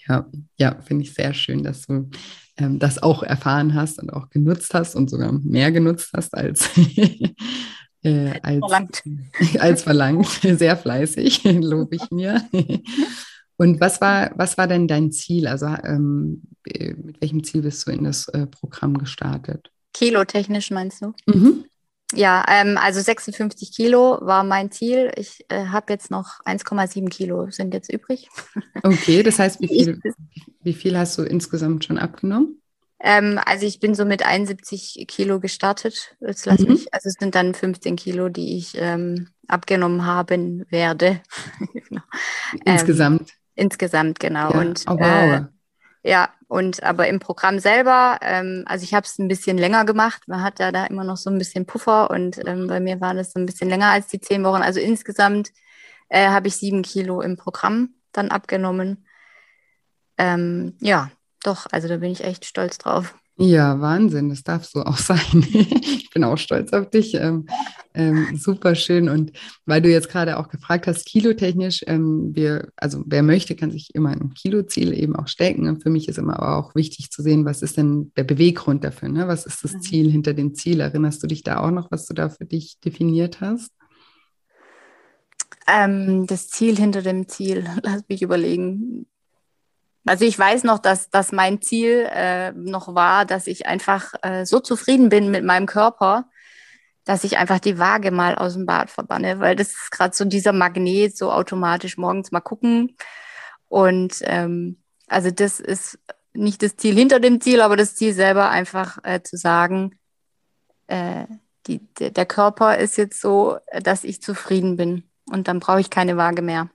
ja, ja finde ich sehr schön, dass du ähm, das auch erfahren hast und auch genutzt hast und sogar mehr genutzt hast als äh, als, verlangt. als verlangt. Sehr fleißig, lobe ich mir. Und was war, was war denn dein Ziel? Also ähm, äh, mit welchem Ziel bist du in das äh, Programm gestartet? Kilotechnisch meinst du? Mhm. Ja, ähm, also 56 Kilo war mein Ziel. Ich äh, habe jetzt noch 1,7 Kilo sind jetzt übrig. Okay, das heißt, wie viel, wie viel hast du insgesamt schon abgenommen? Ähm, also ich bin so mit 71 Kilo gestartet. Jetzt lass mhm. mich, also es sind dann 15 Kilo, die ich ähm, abgenommen haben werde. Genau. Insgesamt. Ähm, insgesamt, genau. Ja. Und oh, wow. äh, ja, und aber im Programm selber, ähm, also ich habe es ein bisschen länger gemacht. Man hat ja da immer noch so ein bisschen Puffer und ähm, bei mir war das so ein bisschen länger als die zehn Wochen. Also insgesamt äh, habe ich sieben Kilo im Programm dann abgenommen. Ähm, ja, doch, also da bin ich echt stolz drauf. Ja, Wahnsinn, das darf so auch sein. ich bin auch stolz auf dich. Ähm, ähm, super schön. Und weil du jetzt gerade auch gefragt hast, kilotechnisch, ähm, wir, also wer möchte, kann sich immer ein Kiloziel eben auch stecken. Und für mich ist immer aber auch wichtig zu sehen, was ist denn der Beweggrund dafür? Ne? Was ist das mhm. Ziel hinter dem Ziel? Erinnerst du dich da auch noch, was du da für dich definiert hast? Ähm, das Ziel hinter dem Ziel, lass mich überlegen. Also ich weiß noch, dass, dass mein Ziel äh, noch war, dass ich einfach äh, so zufrieden bin mit meinem Körper, dass ich einfach die Waage mal aus dem Bad verbanne, weil das ist gerade so dieser Magnet, so automatisch morgens mal gucken. Und ähm, also das ist nicht das Ziel hinter dem Ziel, aber das Ziel selber einfach äh, zu sagen, äh, die, der Körper ist jetzt so, dass ich zufrieden bin und dann brauche ich keine Waage mehr.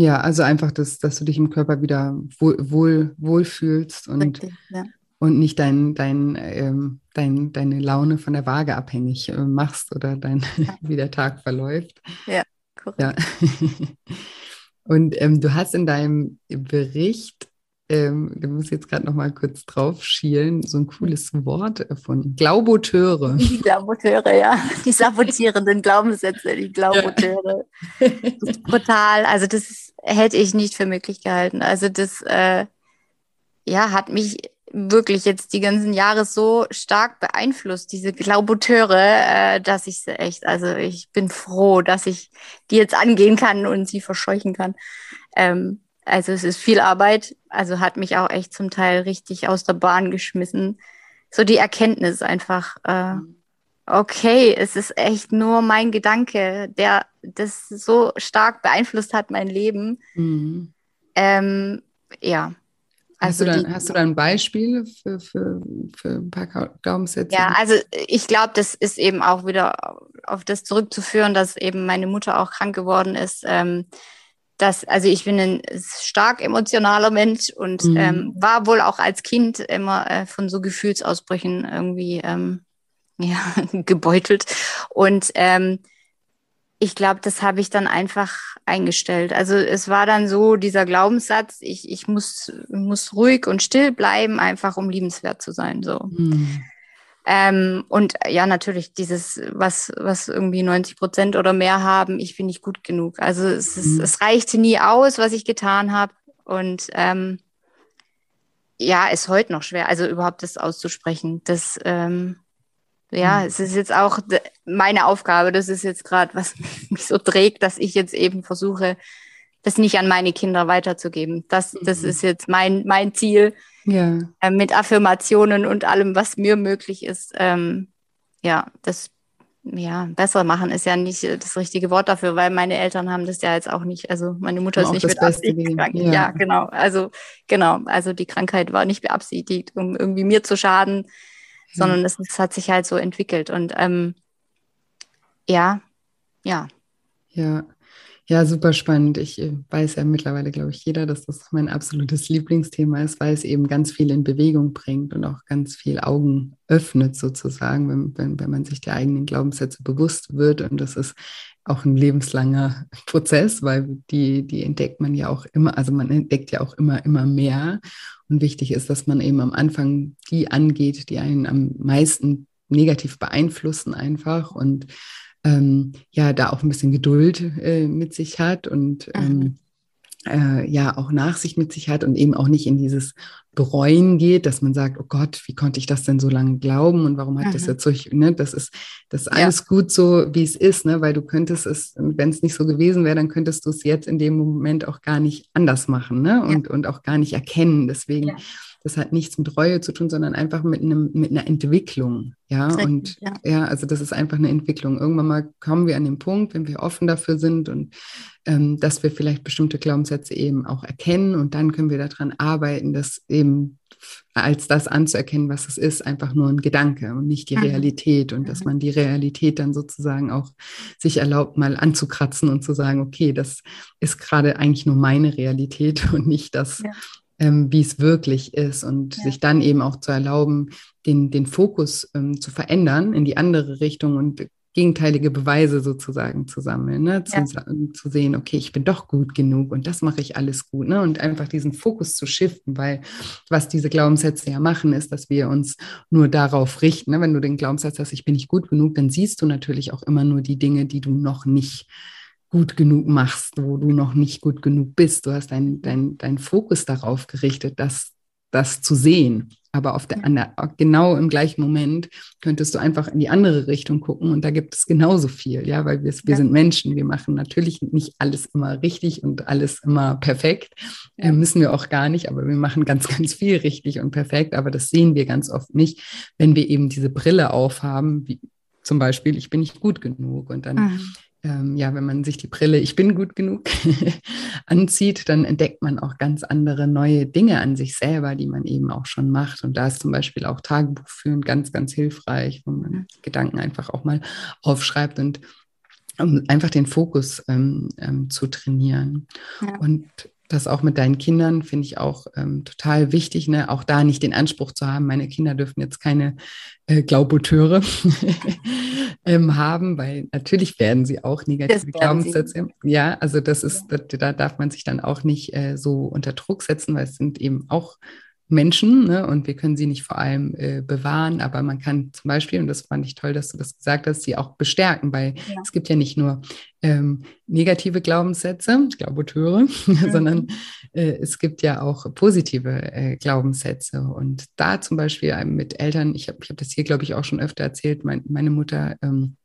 Ja, also einfach, dass, dass du dich im Körper wieder wohl, wohl, wohl fühlst und, Richtig, ja. und nicht dein, dein, ähm, dein, deine Laune von der Waage abhängig äh, machst oder dein, wie der Tag verläuft. Ja, korrekt. Ja. und ähm, du hast in deinem Bericht ähm, du musst jetzt gerade noch mal kurz drauf schielen, so ein cooles Wort erfunden. Glauboteure. Die Glauboteure, ja. Die sabotierenden Glaubenssätze, die Glauboteure. Ja. Das ist brutal. Also das hätte ich nicht für möglich gehalten. Also das äh, ja, hat mich wirklich jetzt die ganzen Jahre so stark beeinflusst, diese Glauboteure, äh, dass ich sie echt, also ich bin froh, dass ich die jetzt angehen kann und sie verscheuchen kann. Ähm, also es ist viel Arbeit, also hat mich auch echt zum Teil richtig aus der Bahn geschmissen. So die Erkenntnis einfach, äh, okay, es ist echt nur mein Gedanke, der das so stark beeinflusst hat, mein Leben. Mhm. Ähm, ja. Also hast, du dann, die, hast du da ein Beispiel für, für, für ein paar Glaubenssätze? Ja, also ich glaube, das ist eben auch wieder auf das zurückzuführen, dass eben meine Mutter auch krank geworden ist. Ähm, dass, also ich bin ein stark emotionaler Mensch und mhm. ähm, war wohl auch als Kind immer äh, von so Gefühlsausbrüchen irgendwie ähm, ja, gebeutelt. Und ähm, ich glaube, das habe ich dann einfach eingestellt. Also es war dann so dieser Glaubenssatz, ich, ich muss, muss ruhig und still bleiben, einfach um liebenswert zu sein. So. Mhm. Ähm, und ja, natürlich dieses, was, was irgendwie 90 Prozent oder mehr haben, ich bin nicht gut genug. Also es, ist, mhm. es reichte nie aus, was ich getan habe. Und ähm, ja, ist heute noch schwer, also überhaupt das auszusprechen. Das, ähm, ja, mhm. es ist jetzt auch meine Aufgabe, das ist jetzt gerade, was mich so trägt, dass ich jetzt eben versuche, das nicht an meine Kinder weiterzugeben. Das, das mhm. ist jetzt mein, mein Ziel. Ja. Äh, mit Affirmationen und allem, was mir möglich ist. Ähm, ja, das ja, besser machen ist ja nicht das richtige Wort dafür, weil meine Eltern haben das ja jetzt auch nicht, also meine Mutter ist nicht mit Absicht krank. Ja. ja. genau. Also genau, also die Krankheit war nicht beabsichtigt, um irgendwie mir zu schaden, sondern es, es, hat sich halt so entwickelt. Und ähm, ja, ja. Ja. Ja, super spannend. Ich äh, weiß ja mittlerweile, glaube ich, jeder, dass das mein absolutes Lieblingsthema ist, weil es eben ganz viel in Bewegung bringt und auch ganz viel Augen öffnet, sozusagen, wenn, wenn, wenn man sich der eigenen Glaubenssätze bewusst wird. Und das ist auch ein lebenslanger Prozess, weil die, die entdeckt man ja auch immer, also man entdeckt ja auch immer, immer mehr. Und wichtig ist, dass man eben am Anfang die angeht, die einen am meisten negativ beeinflussen einfach und ähm, ja da auch ein bisschen Geduld äh, mit sich hat und ähm, äh, ja auch Nachsicht mit sich hat und eben auch nicht in dieses Bereuen geht, dass man sagt, oh Gott, wie konnte ich das denn so lange glauben und warum hat mhm. das jetzt so, ne, das ist, das ist alles ja. gut so, wie es ist, ne, weil du könntest es, wenn es nicht so gewesen wäre, dann könntest du es jetzt in dem Moment auch gar nicht anders machen, ne, und, ja. und auch gar nicht erkennen, deswegen ja. Das hat nichts mit Reue zu tun, sondern einfach mit, einem, mit einer Entwicklung. Ja, und ja. ja. also das ist einfach eine Entwicklung. Irgendwann mal kommen wir an den Punkt, wenn wir offen dafür sind und ähm, dass wir vielleicht bestimmte Glaubenssätze eben auch erkennen und dann können wir daran arbeiten, das eben als das anzuerkennen, was es ist, einfach nur ein Gedanke und nicht die mhm. Realität und mhm. dass man die Realität dann sozusagen auch sich erlaubt, mal anzukratzen und zu sagen, okay, das ist gerade eigentlich nur meine Realität und nicht das, ja ähm, wie es wirklich ist und ja. sich dann eben auch zu erlauben, den, den Fokus ähm, zu verändern in die andere Richtung und gegenteilige Beweise sozusagen zu sammeln, ne? zu, ja. zu, sehen, okay, ich bin doch gut genug und das mache ich alles gut. Ne? Und einfach diesen Fokus zu shiften, weil was diese Glaubenssätze ja machen, ist, dass wir uns nur darauf richten. Ne? Wenn du den Glaubenssatz hast, ich bin nicht gut genug, dann siehst du natürlich auch immer nur die Dinge, die du noch nicht gut genug machst, wo du noch nicht gut genug bist. Du hast deinen dein, dein Fokus darauf gerichtet, das, das zu sehen. Aber auf der, der, genau im gleichen Moment könntest du einfach in die andere Richtung gucken und da gibt es genauso viel, ja, weil wir, wir ja. sind Menschen, wir machen natürlich nicht alles immer richtig und alles immer perfekt, ja. äh, müssen wir auch gar nicht, aber wir machen ganz, ganz viel richtig und perfekt, aber das sehen wir ganz oft nicht, wenn wir eben diese Brille aufhaben, wie zum Beispiel, ich bin nicht gut genug und dann mhm ähm, ja, wenn man sich die Brille Ich bin gut genug anzieht, dann entdeckt man auch ganz andere neue Dinge an sich selber, die man eben auch schon macht. Und da ist zum Beispiel auch Tagebuch führen ganz, ganz hilfreich, wo man Gedanken einfach auch mal aufschreibt und um einfach den Fokus ähm, ähm, zu trainieren. Ja. Und das auch mit deinen Kindern finde ich auch ähm, total wichtig, ne? auch da nicht den Anspruch zu haben, meine Kinder dürfen jetzt keine äh, Glauboteure ähm, haben, weil natürlich werden sie auch negative Glaubenssätze. Ja, also das ist, da, da, darf man sich dann auch nicht äh, so unter Druck setzen, weil es sind eben auch Menschen ne? und wir können sie nicht vor allem äh, bewahren, aber man kann zum Beispiel, und das fand ich toll, dass du das gesagt hast, sie auch bestärken, weil ja. es gibt ja nicht nur ähm, negative Glaubenssätze, Glauboteure, mhm. sondern äh, es gibt ja auch positive äh, Glaubenssätze und da zum Beispiel mit Eltern, ich habe ich hab das hier, glaube ich, auch schon öfter erzählt, mein, meine Mutter ähm,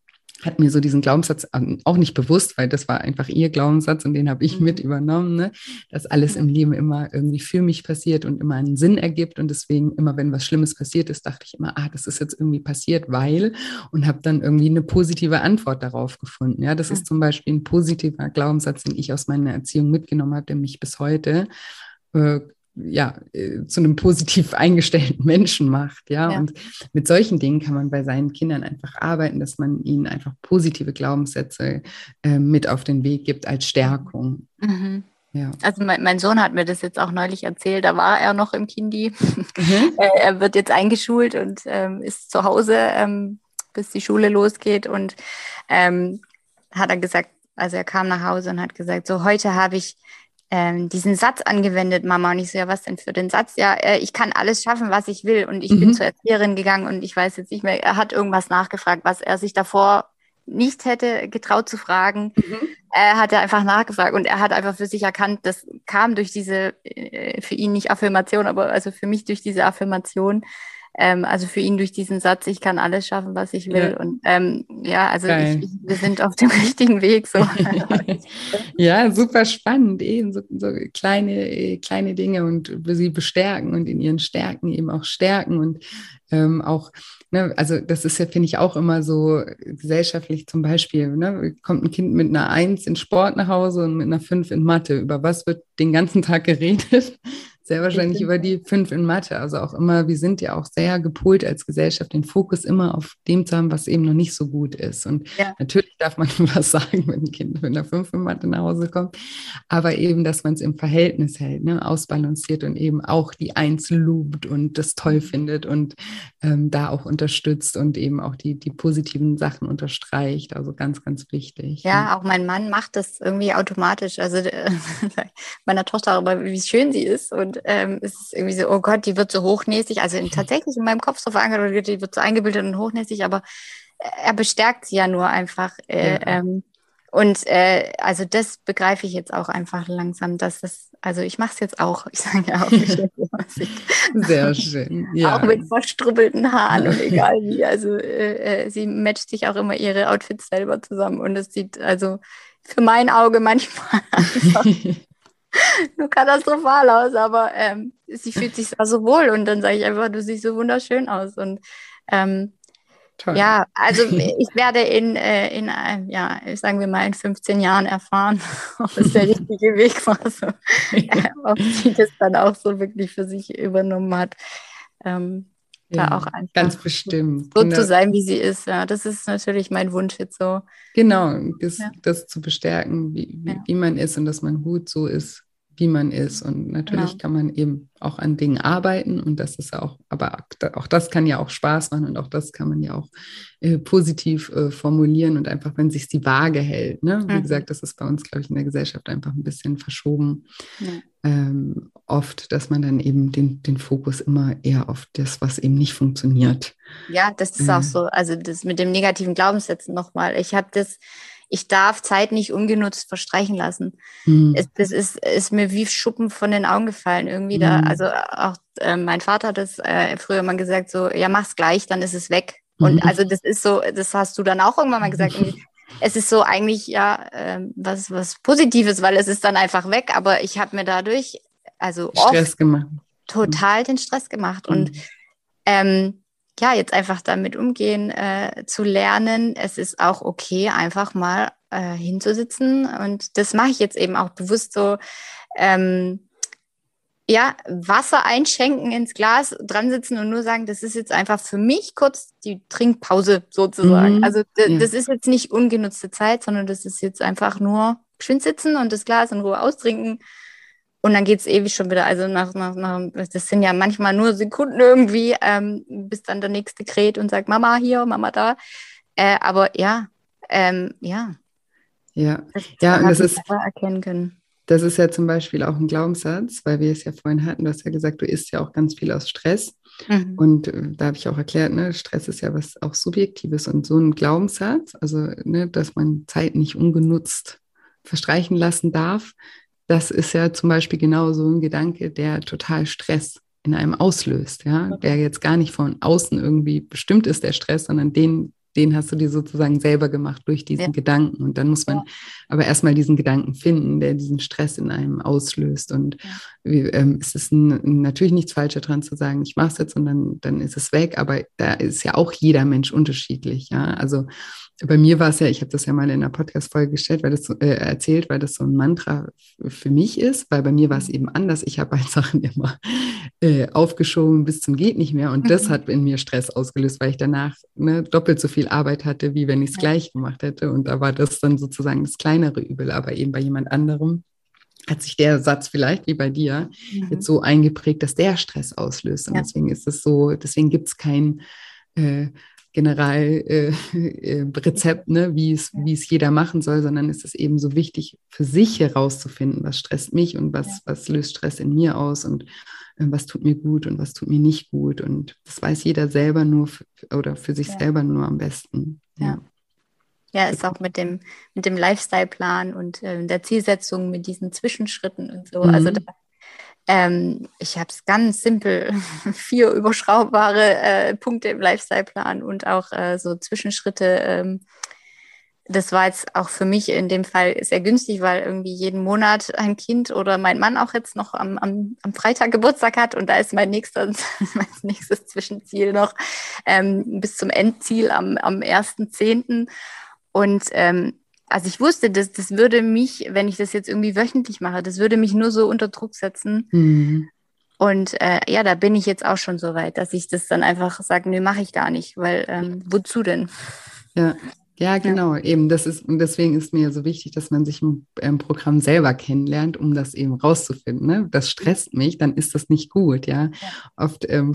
hat mir so diesen Glaubenssatz ähm, auch nicht bewusst, weil das war einfach ihr Glaubenssatz und den habe ich mhm. mit übernommen, ne? dass alles im Leben immer irgendwie für mich passiert und immer einen Sinn ergibt und deswegen immer, wenn was Schlimmes passiert ist, dachte ich immer, ah, das ist jetzt irgendwie passiert, weil und habe dann irgendwie eine positive Antwort darauf gefunden. Ja, das ist zum Beispiel ein positiver Glaubenssatz, den ich aus meiner Erziehung mitgenommen habe, der mich bis heute äh, ja, äh, zu einem positiv eingestellten Menschen macht, ja? ja? Und mit solchen Dingen kann man bei seinen Kindern einfach arbeiten, dass man ihnen einfach positive Glaubenssätze äh, mit auf den Weg gibt als Stärkung. Mhm. Ja. Also mein, mein, Sohn hat mir das jetzt auch neulich erzählt, da war er noch im Kindi. Mhm. er wird jetzt eingeschult und ähm, ist zu Hause, ähm, bis die Schule losgeht. Und ähm, hat er gesagt, also er kam nach Hause und hat gesagt, so heute habe ich ähm, diesen Satz angewendet, Mama. Und ich so, ja, was denn für den Satz? Ja, äh, ich kann alles schaffen, was ich will. Und ich mhm. bin zur Erzieherin gegangen und ich weiß jetzt nicht mehr, er hat irgendwas nachgefragt, was er sich davor nicht hätte getraut zu fragen. Mhm. Er hat er einfach nachgefragt und er hat einfach für sich erkannt, das kam durch diese, äh, für ihn nicht Affirmation, aber also für mich durch diese Affirmation, Ähm, also für ihn durch diesen Satz, ich kann alles schaffen, was ich will. Ja. Und ähm, ja, also ich, wir sind auf dem richtigen Weg. So. ja, super spannend, eben so, so, kleine, kleine Dinge und sie bestärken und in ihren Stärken eben auch stärken und ähm, auch Ne, also das ist ja, finde ich, auch immer so gesellschaftlich zum Beispiel, ne, kommt ein Kind mit einer Eins in Sport nach Hause und mit einer Fünf in Mathe. Über was wird den ganzen Tag geredet? Sehr wahrscheinlich über die fünf in Mathe. Also auch immer, wir sind ja auch sehr gepolt als Gesellschaft, den Fokus immer auf dem zu haben, was eben noch nicht so gut ist. Und ja. natürlich darf man was sagen, wenn ein Kind mit einer fünf in Mathe nach Hause kommt, aber eben, dass man es im Verhältnis hält, ne? ausbalanciert und eben auch die Eins lobt und das toll mhm. findet und ähm, da auch unterstützt und eben auch die, die positiven Sachen unterstreicht. Also ganz, ganz wichtig. Ja, ja. auch mein Mann macht das irgendwie automatisch. Also äh, meiner Tochter darüber, wie schön sie ist und ähm, es ist irgendwie so, oh Gott, die wird so hochnäsig. Also in, tatsächlich in meinem Kopf so verankert, die wird so eingebildet und hochnäsig, aber äh, er bestärkt sie ja nur einfach. Äh, ja. ähm, und äh, also das begreife ich jetzt auch einfach langsam, dass das, also ich mache es jetzt auch. Ich sage ja auch, ich Sehr schön. Ja. Auch mit verstrubbelten Haaren und egal wie. Also äh, äh, sie matcht sich auch immer ihre Outfits selber zusammen und es sieht also für mein Auge manchmal einfach nur katastrophal aus, aber ähm, sie fühlt sich so wohl und dann sage ich einfach, du siehst so wunderschön aus und ähm, ja, also ich werde in, äh, in äh, ja, sagen wir mal in 15 Jahren erfahren, ob es der richtige Weg war, so, äh, ob sie das dann auch so wirklich für sich übernommen hat. Ähm, ja, da auch einfach ganz bestimmt. So genau. zu sein, wie sie ist. Ja, das ist natürlich mein Wunsch jetzt so. Genau, das, ja. das zu bestärken, wie, wie, wie, man ist und dass man gut so ist, wie man ist. Und natürlich genau. kann man eben auch an Dingen arbeiten und das ist auch, aber auch das kann ja auch Spaß machen und auch das kann man ja auch äh, positiv äh, formulieren und einfach, wenn sich die Waage hält. Ne? Wie mhm. gesagt, das ist bei uns, glaube ich, in der Gesellschaft einfach ein bisschen verschoben. Ja. Ähm, oft, dass man dann eben den, den Fokus immer eher auf das, was eben nicht funktioniert. Ja, das ist äh, auch so. Also das mit dem negativen Glaubenssätzen nochmal. Ich habe das ich darf Zeit nicht ungenutzt verstreichen lassen. Mhm. Es, das ist, ist mir wie Schuppen von den Augen gefallen irgendwie mhm. da. Also auch äh, mein Vater hat das äh, früher mal gesagt, so, ja, mach's gleich, dann ist es weg. Mhm. Und also das ist so, das hast du dann auch irgendwann mal gesagt. es ist so eigentlich ja äh, was, was Positives, weil es ist dann einfach weg, aber ich habe mir dadurch also Stress gemacht. total den Stress gemacht. Und ähm, ja, jetzt einfach damit umgehen äh, zu lernen. Es ist auch okay, einfach mal äh, hinzusitzen. Und das mache ich jetzt eben auch bewusst so. Ähm, ja, Wasser einschenken ins Glas, dran sitzen und nur sagen, das ist jetzt einfach für mich kurz die Trinkpause sozusagen. Mhm. Also ja. das ist jetzt nicht ungenutzte Zeit, sondern das ist jetzt einfach nur schön sitzen und das Glas in Ruhe austrinken und dann geht es ewig schon wieder. Also nach, nach, nach, das sind ja manchmal nur Sekunden irgendwie, ähm, bis dann der nächste kräht und sagt, Mama hier, Mama da. Äh, aber ja, ähm, ja. Ja, das, ja, und das ist erkennen können. Das ist ja zum Beispiel auch ein Glaubenssatz, weil wir es ja vorhin hatten. Du hast ja gesagt, du isst ja auch ganz viel aus Stress. Mhm. Und äh, da habe ich auch erklärt, ne, Stress ist ja was auch Subjektives und so ein Glaubenssatz, also ne, dass man Zeit nicht ungenutzt verstreichen lassen darf, das ist ja zum Beispiel genau so ein Gedanke, der total Stress in einem auslöst, ja, der jetzt gar nicht von außen irgendwie bestimmt ist, der Stress, sondern den, den hast du dir sozusagen selber gemacht durch diesen ja. Gedanken. Und dann muss man ja. aber erstmal diesen Gedanken finden, der diesen Stress in einem auslöst. Und ja. Ähm, es ist ein, natürlich nichts falsch daran zu sagen, ich mache es jetzt und dann, dann ist es weg. Aber da ist ja auch jeder Mensch unterschiedlich. Ja, also bei mir war es ja, ich habe das ja mal in einer Podcast-Folge gestellt, weil das äh, erzählt, weil das so ein Mantra für mich ist, weil bei mir war es mhm. eben anders. Ich habe halt Sachen immer äh, aufgeschoben bis zum geht nicht mehr und das mhm. hat in mir Stress ausgelöst, weil ich danach ne, doppelt so viel Arbeit hatte, wie wenn ich es gleich gemacht hätte. Und da war das dann sozusagen das kleinere Übel, aber eben bei jemand anderem hat sich der Satz vielleicht wie bei dir mhm. jetzt so eingeprägt, dass der Stress auslöst. Und ja. deswegen ist es so, deswegen gibt es kein äh, Generalrezept, äh, äh, ne, wie es, wie es jeder machen soll, sondern es ist eben so wichtig für sich herauszufinden, was stresst mich und was, was löst Stress in mir aus und äh, was tut mir gut und was tut mir nicht gut. Und das weiß jeder selber nur für, oder für sich ja. selber nur am besten. Ja. Ja. ist auch mit dem, mit dem Lifestyle-Plan und äh, der Zielsetzung, mit diesen Zwischenschritten und so. Also mhm. Also da Ähm, ich habe es ganz simpel, vier überschraubbare äh, Punkte im Lifestyle-Plan und auch äh, so Zwischenschritte. Ähm, das war jetzt auch für mich in dem Fall sehr günstig, weil irgendwie jeden Monat ein Kind oder mein Mann auch jetzt noch am, am, am Freitag Geburtstag hat und da ist mein, nächster, mein nächstes Zwischenziel noch ähm, bis zum Endziel am, am 1.10. Und ähm, also ich wusste, dass das würde mich, wenn ich das jetzt irgendwie wöchentlich mache, das würde mich nur so unter Druck setzen. Mhm. Und äh, ja, da bin ich jetzt auch schon so weit, dass ich das dann einfach sage, nee, mache ich gar nicht, weil ähm, wozu denn? Ja. Ja, genau, ja. eben. Das ist, und deswegen ist mir so wichtig, dass man sich im, im Programm selber kennenlernt, um das eben rauszufinden. Ne? Das stresst mich, dann ist das nicht gut, ja. ja. Oft ähm,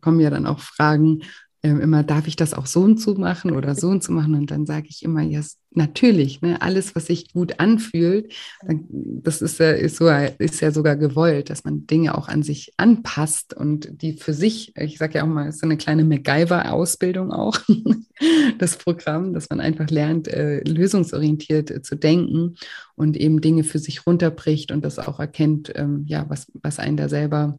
kommen ja dann auch Fragen, immer, darf ich das auch so und so machen oder so und so machen? Und dann sage ich immer, ja, natürlich, ne, alles, was sich gut anfühlt, dann, das ist ja, ist, so, ist ja sogar gewollt, dass man Dinge auch an sich anpasst und die für sich, ich sage ja auch mal, ist so eine kleine MacGyver-Ausbildung auch, das Programm, dass man einfach lernt, äh, lösungsorientiert äh, zu denken und eben Dinge für sich runterbricht und das auch erkennt, ähm, ja, was, was einen da selber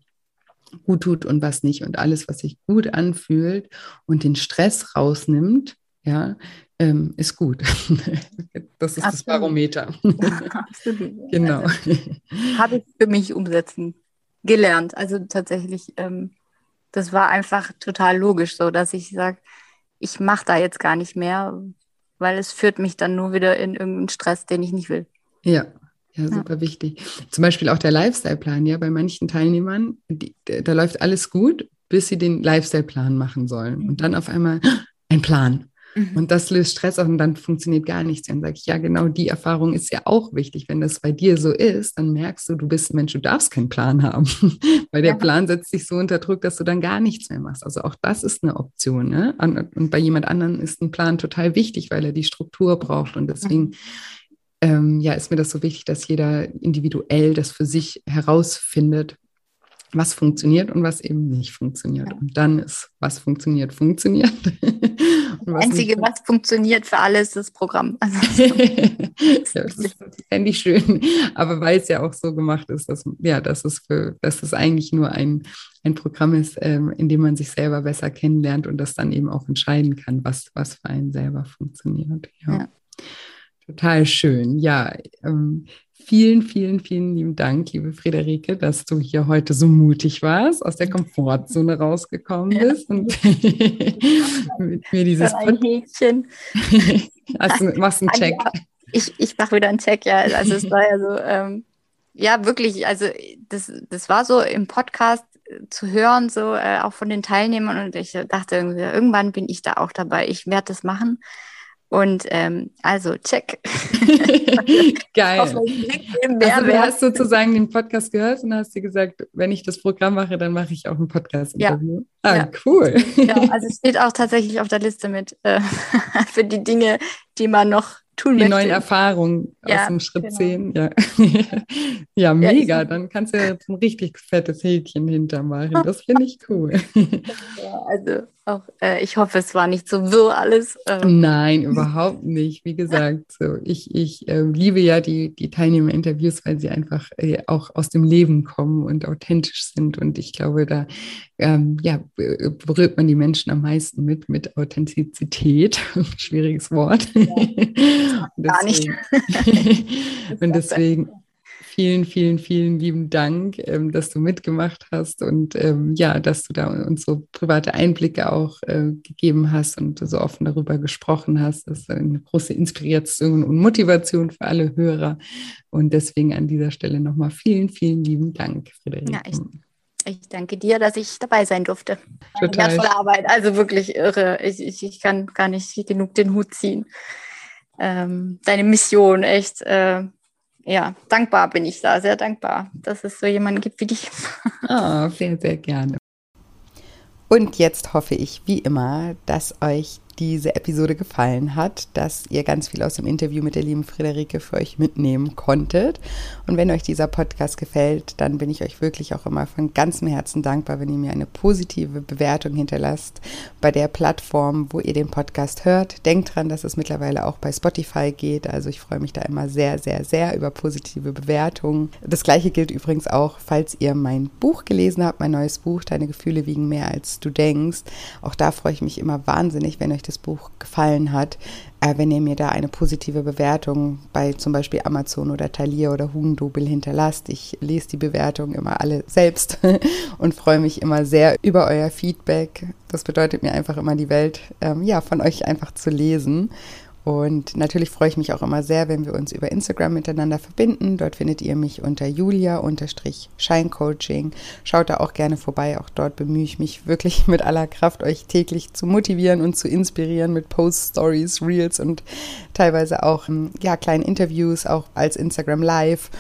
gut tut und was nicht. Und alles, was sich gut anfühlt und den Stress rausnimmt, ja, ähm, ist gut. das ist Absolut. das Barometer. Absolut. genau. Also, Habe ich für mich umsetzen gelernt. Also tatsächlich, ähm, das war einfach total logisch so, dass ich sage, ich mache da jetzt gar nicht mehr, weil es führt mich dann nur wieder in irgendeinen Stress, den ich nicht will. Ja, ja, super ja. wichtig. Zum Beispiel auch der Lifestyle-Plan, ja, bei manchen Teilnehmern, die, da läuft alles gut, bis sie den Lifestyle-Plan machen sollen. Und dann auf einmal ein Plan. Mhm. Und das löst Stress aus und dann funktioniert gar nichts. Dann sage ich, ja, genau die Erfahrung ist ja auch wichtig. Wenn das bei dir so ist, dann merkst du, du bist ein Mensch, du darfst keinen Plan haben. Weil der ja. Plan setzt dich so unter Druck, dass du dann gar nichts mehr machst. Also auch das ist eine Option. Ne? Und bei jemand anderen ist ein Plan total wichtig, weil er die Struktur braucht. Und deswegen mhm ähm, ja, ist mir das so wichtig, dass jeder individuell das für sich herausfindet, was funktioniert und was eben nicht funktioniert. Und dann ist, was funktioniert, funktioniert. das Einzige, was funktioniert für alle, ist das Programm. Also, ja, das fände ich schön. Aber weil es ja auch so gemacht ist, dass, ja, dass, es, für, dass es eigentlich nur ein, ein Programm ist, ähm, in dem man sich selber besser kennenlernt und das dann eben auch entscheiden kann, was, was für einen selber funktioniert. ja. ja. Total schön. Ja, ähm, vielen, vielen, vielen lieben Dank, liebe Friederike, dass du hier heute so mutig warst, aus der Komfortzone rausgekommen bist und mit mir dieses ein Häkchen. also, machst einen Check. Ich, ich mache wieder einen Check, ja. Also es war ja so, ähm, ja, wirklich, also das, das war so im Podcast zu hören, so äh, auch von den Teilnehmern und ich dachte irgendwie, irgendwann bin ich da auch dabei. Ich werde das machen. Und ähm, also check. Geil. also du hast sozusagen den Podcast gehört und hast dir gesagt, wenn ich das Programm mache, dann mache ich auch ein Podcast-Interview. Ja. Ah, ja. cool. Ja, also es steht auch tatsächlich auf der Liste mit äh, für die Dinge, die man noch tun Die möchte. neuen Erfahrungen ja, aus dem Schritt genau. 10. Ja. ja, mega. Dann kannst du jetzt ein richtig fettes Häkchen hintermachen. Das finde ich cool. also auch, äh, ich hoffe, es war nicht so wirr alles. Ähm. Nein, überhaupt nicht. Wie gesagt, so, ich, ich äh, liebe ja die, die Teilnehmer-Interviews, weil sie einfach äh, auch aus dem Leben kommen und authentisch sind. Und ich glaube, da ähm, ja, berührt man die Menschen am meisten mit, mit Authentizität. Schwieriges Wort. Ja, gar nicht. und deswegen vielen, vielen, vielen lieben Dank, ähm, dass du mitgemacht hast und ähm, ja, dass du da uns so private Einblicke auch äh, gegeben hast und so offen darüber gesprochen hast. Das ist eine große Inspiration und Motivation für alle Hörer. Und deswegen an dieser Stelle nochmal vielen, vielen lieben Dank, Friederike. Ja, ich, ich danke dir, dass ich dabei sein durfte. Total. Wertvolle Arbeit, also wirklich irre. Ich, ich, ich kann gar nicht genug den Hut ziehen. Ähm, deine Mission, echt. Äh, ja, dankbar bin ich da, sehr dankbar, dass es so jemanden gibt wie dich. Oh, sehr, sehr gerne. Und jetzt hoffe ich, wie immer, dass euch diese Episode gefallen hat, dass ihr ganz viel aus dem Interview mit der lieben Friederike für euch mitnehmen konntet. Und wenn euch dieser Podcast gefällt, dann bin ich euch wirklich auch immer von ganzem Herzen dankbar, wenn ihr mir eine positive Bewertung hinterlasst bei der Plattform, wo ihr den Podcast hört. Denkt dran, dass es mittlerweile auch bei Spotify geht. Also ich freue mich da immer sehr, sehr, sehr über positive Bewertungen. Das gleiche gilt übrigens auch, falls ihr mein Buch gelesen habt, mein neues Buch, Deine Gefühle wiegen mehr als du denkst. Auch da freue ich mich immer wahnsinnig, wenn euch das Buch gefallen hat, äh, wenn ihr mir da eine positive Bewertung bei zum Beispiel Amazon oder Thalia oder Hugendubel hinterlasst. Ich lese die Bewertungen immer alle selbst und freue mich immer sehr über euer Feedback. Das bedeutet mir einfach immer die Welt, ähm, ja, von euch einfach zu lesen. Und natürlich freue ich mich auch immer sehr, wenn wir uns über Instagram miteinander verbinden. Dort findet ihr mich unter julia-scheincoaching. Schaut da auch gerne vorbei. Auch dort bemühe ich mich wirklich mit aller Kraft, euch täglich zu motivieren und zu inspirieren mit Post, Stories, Reels und teilweise auch ähm, ja, kleinen Interviews, auch als Instagram Live.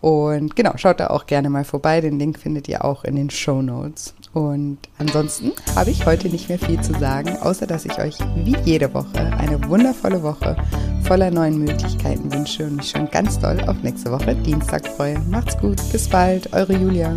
Und genau, schaut da auch gerne mal vorbei. Den Link findet ihr auch in den Show Notes. Und ansonsten habe ich heute nicht mehr viel zu sagen, außer dass ich euch wie jede Woche eine wundervolle Woche voller neuen Möglichkeiten wünsche und mich schon ganz doll auf nächste Woche Dienstag freue. Macht's gut, bis bald, eure Julia.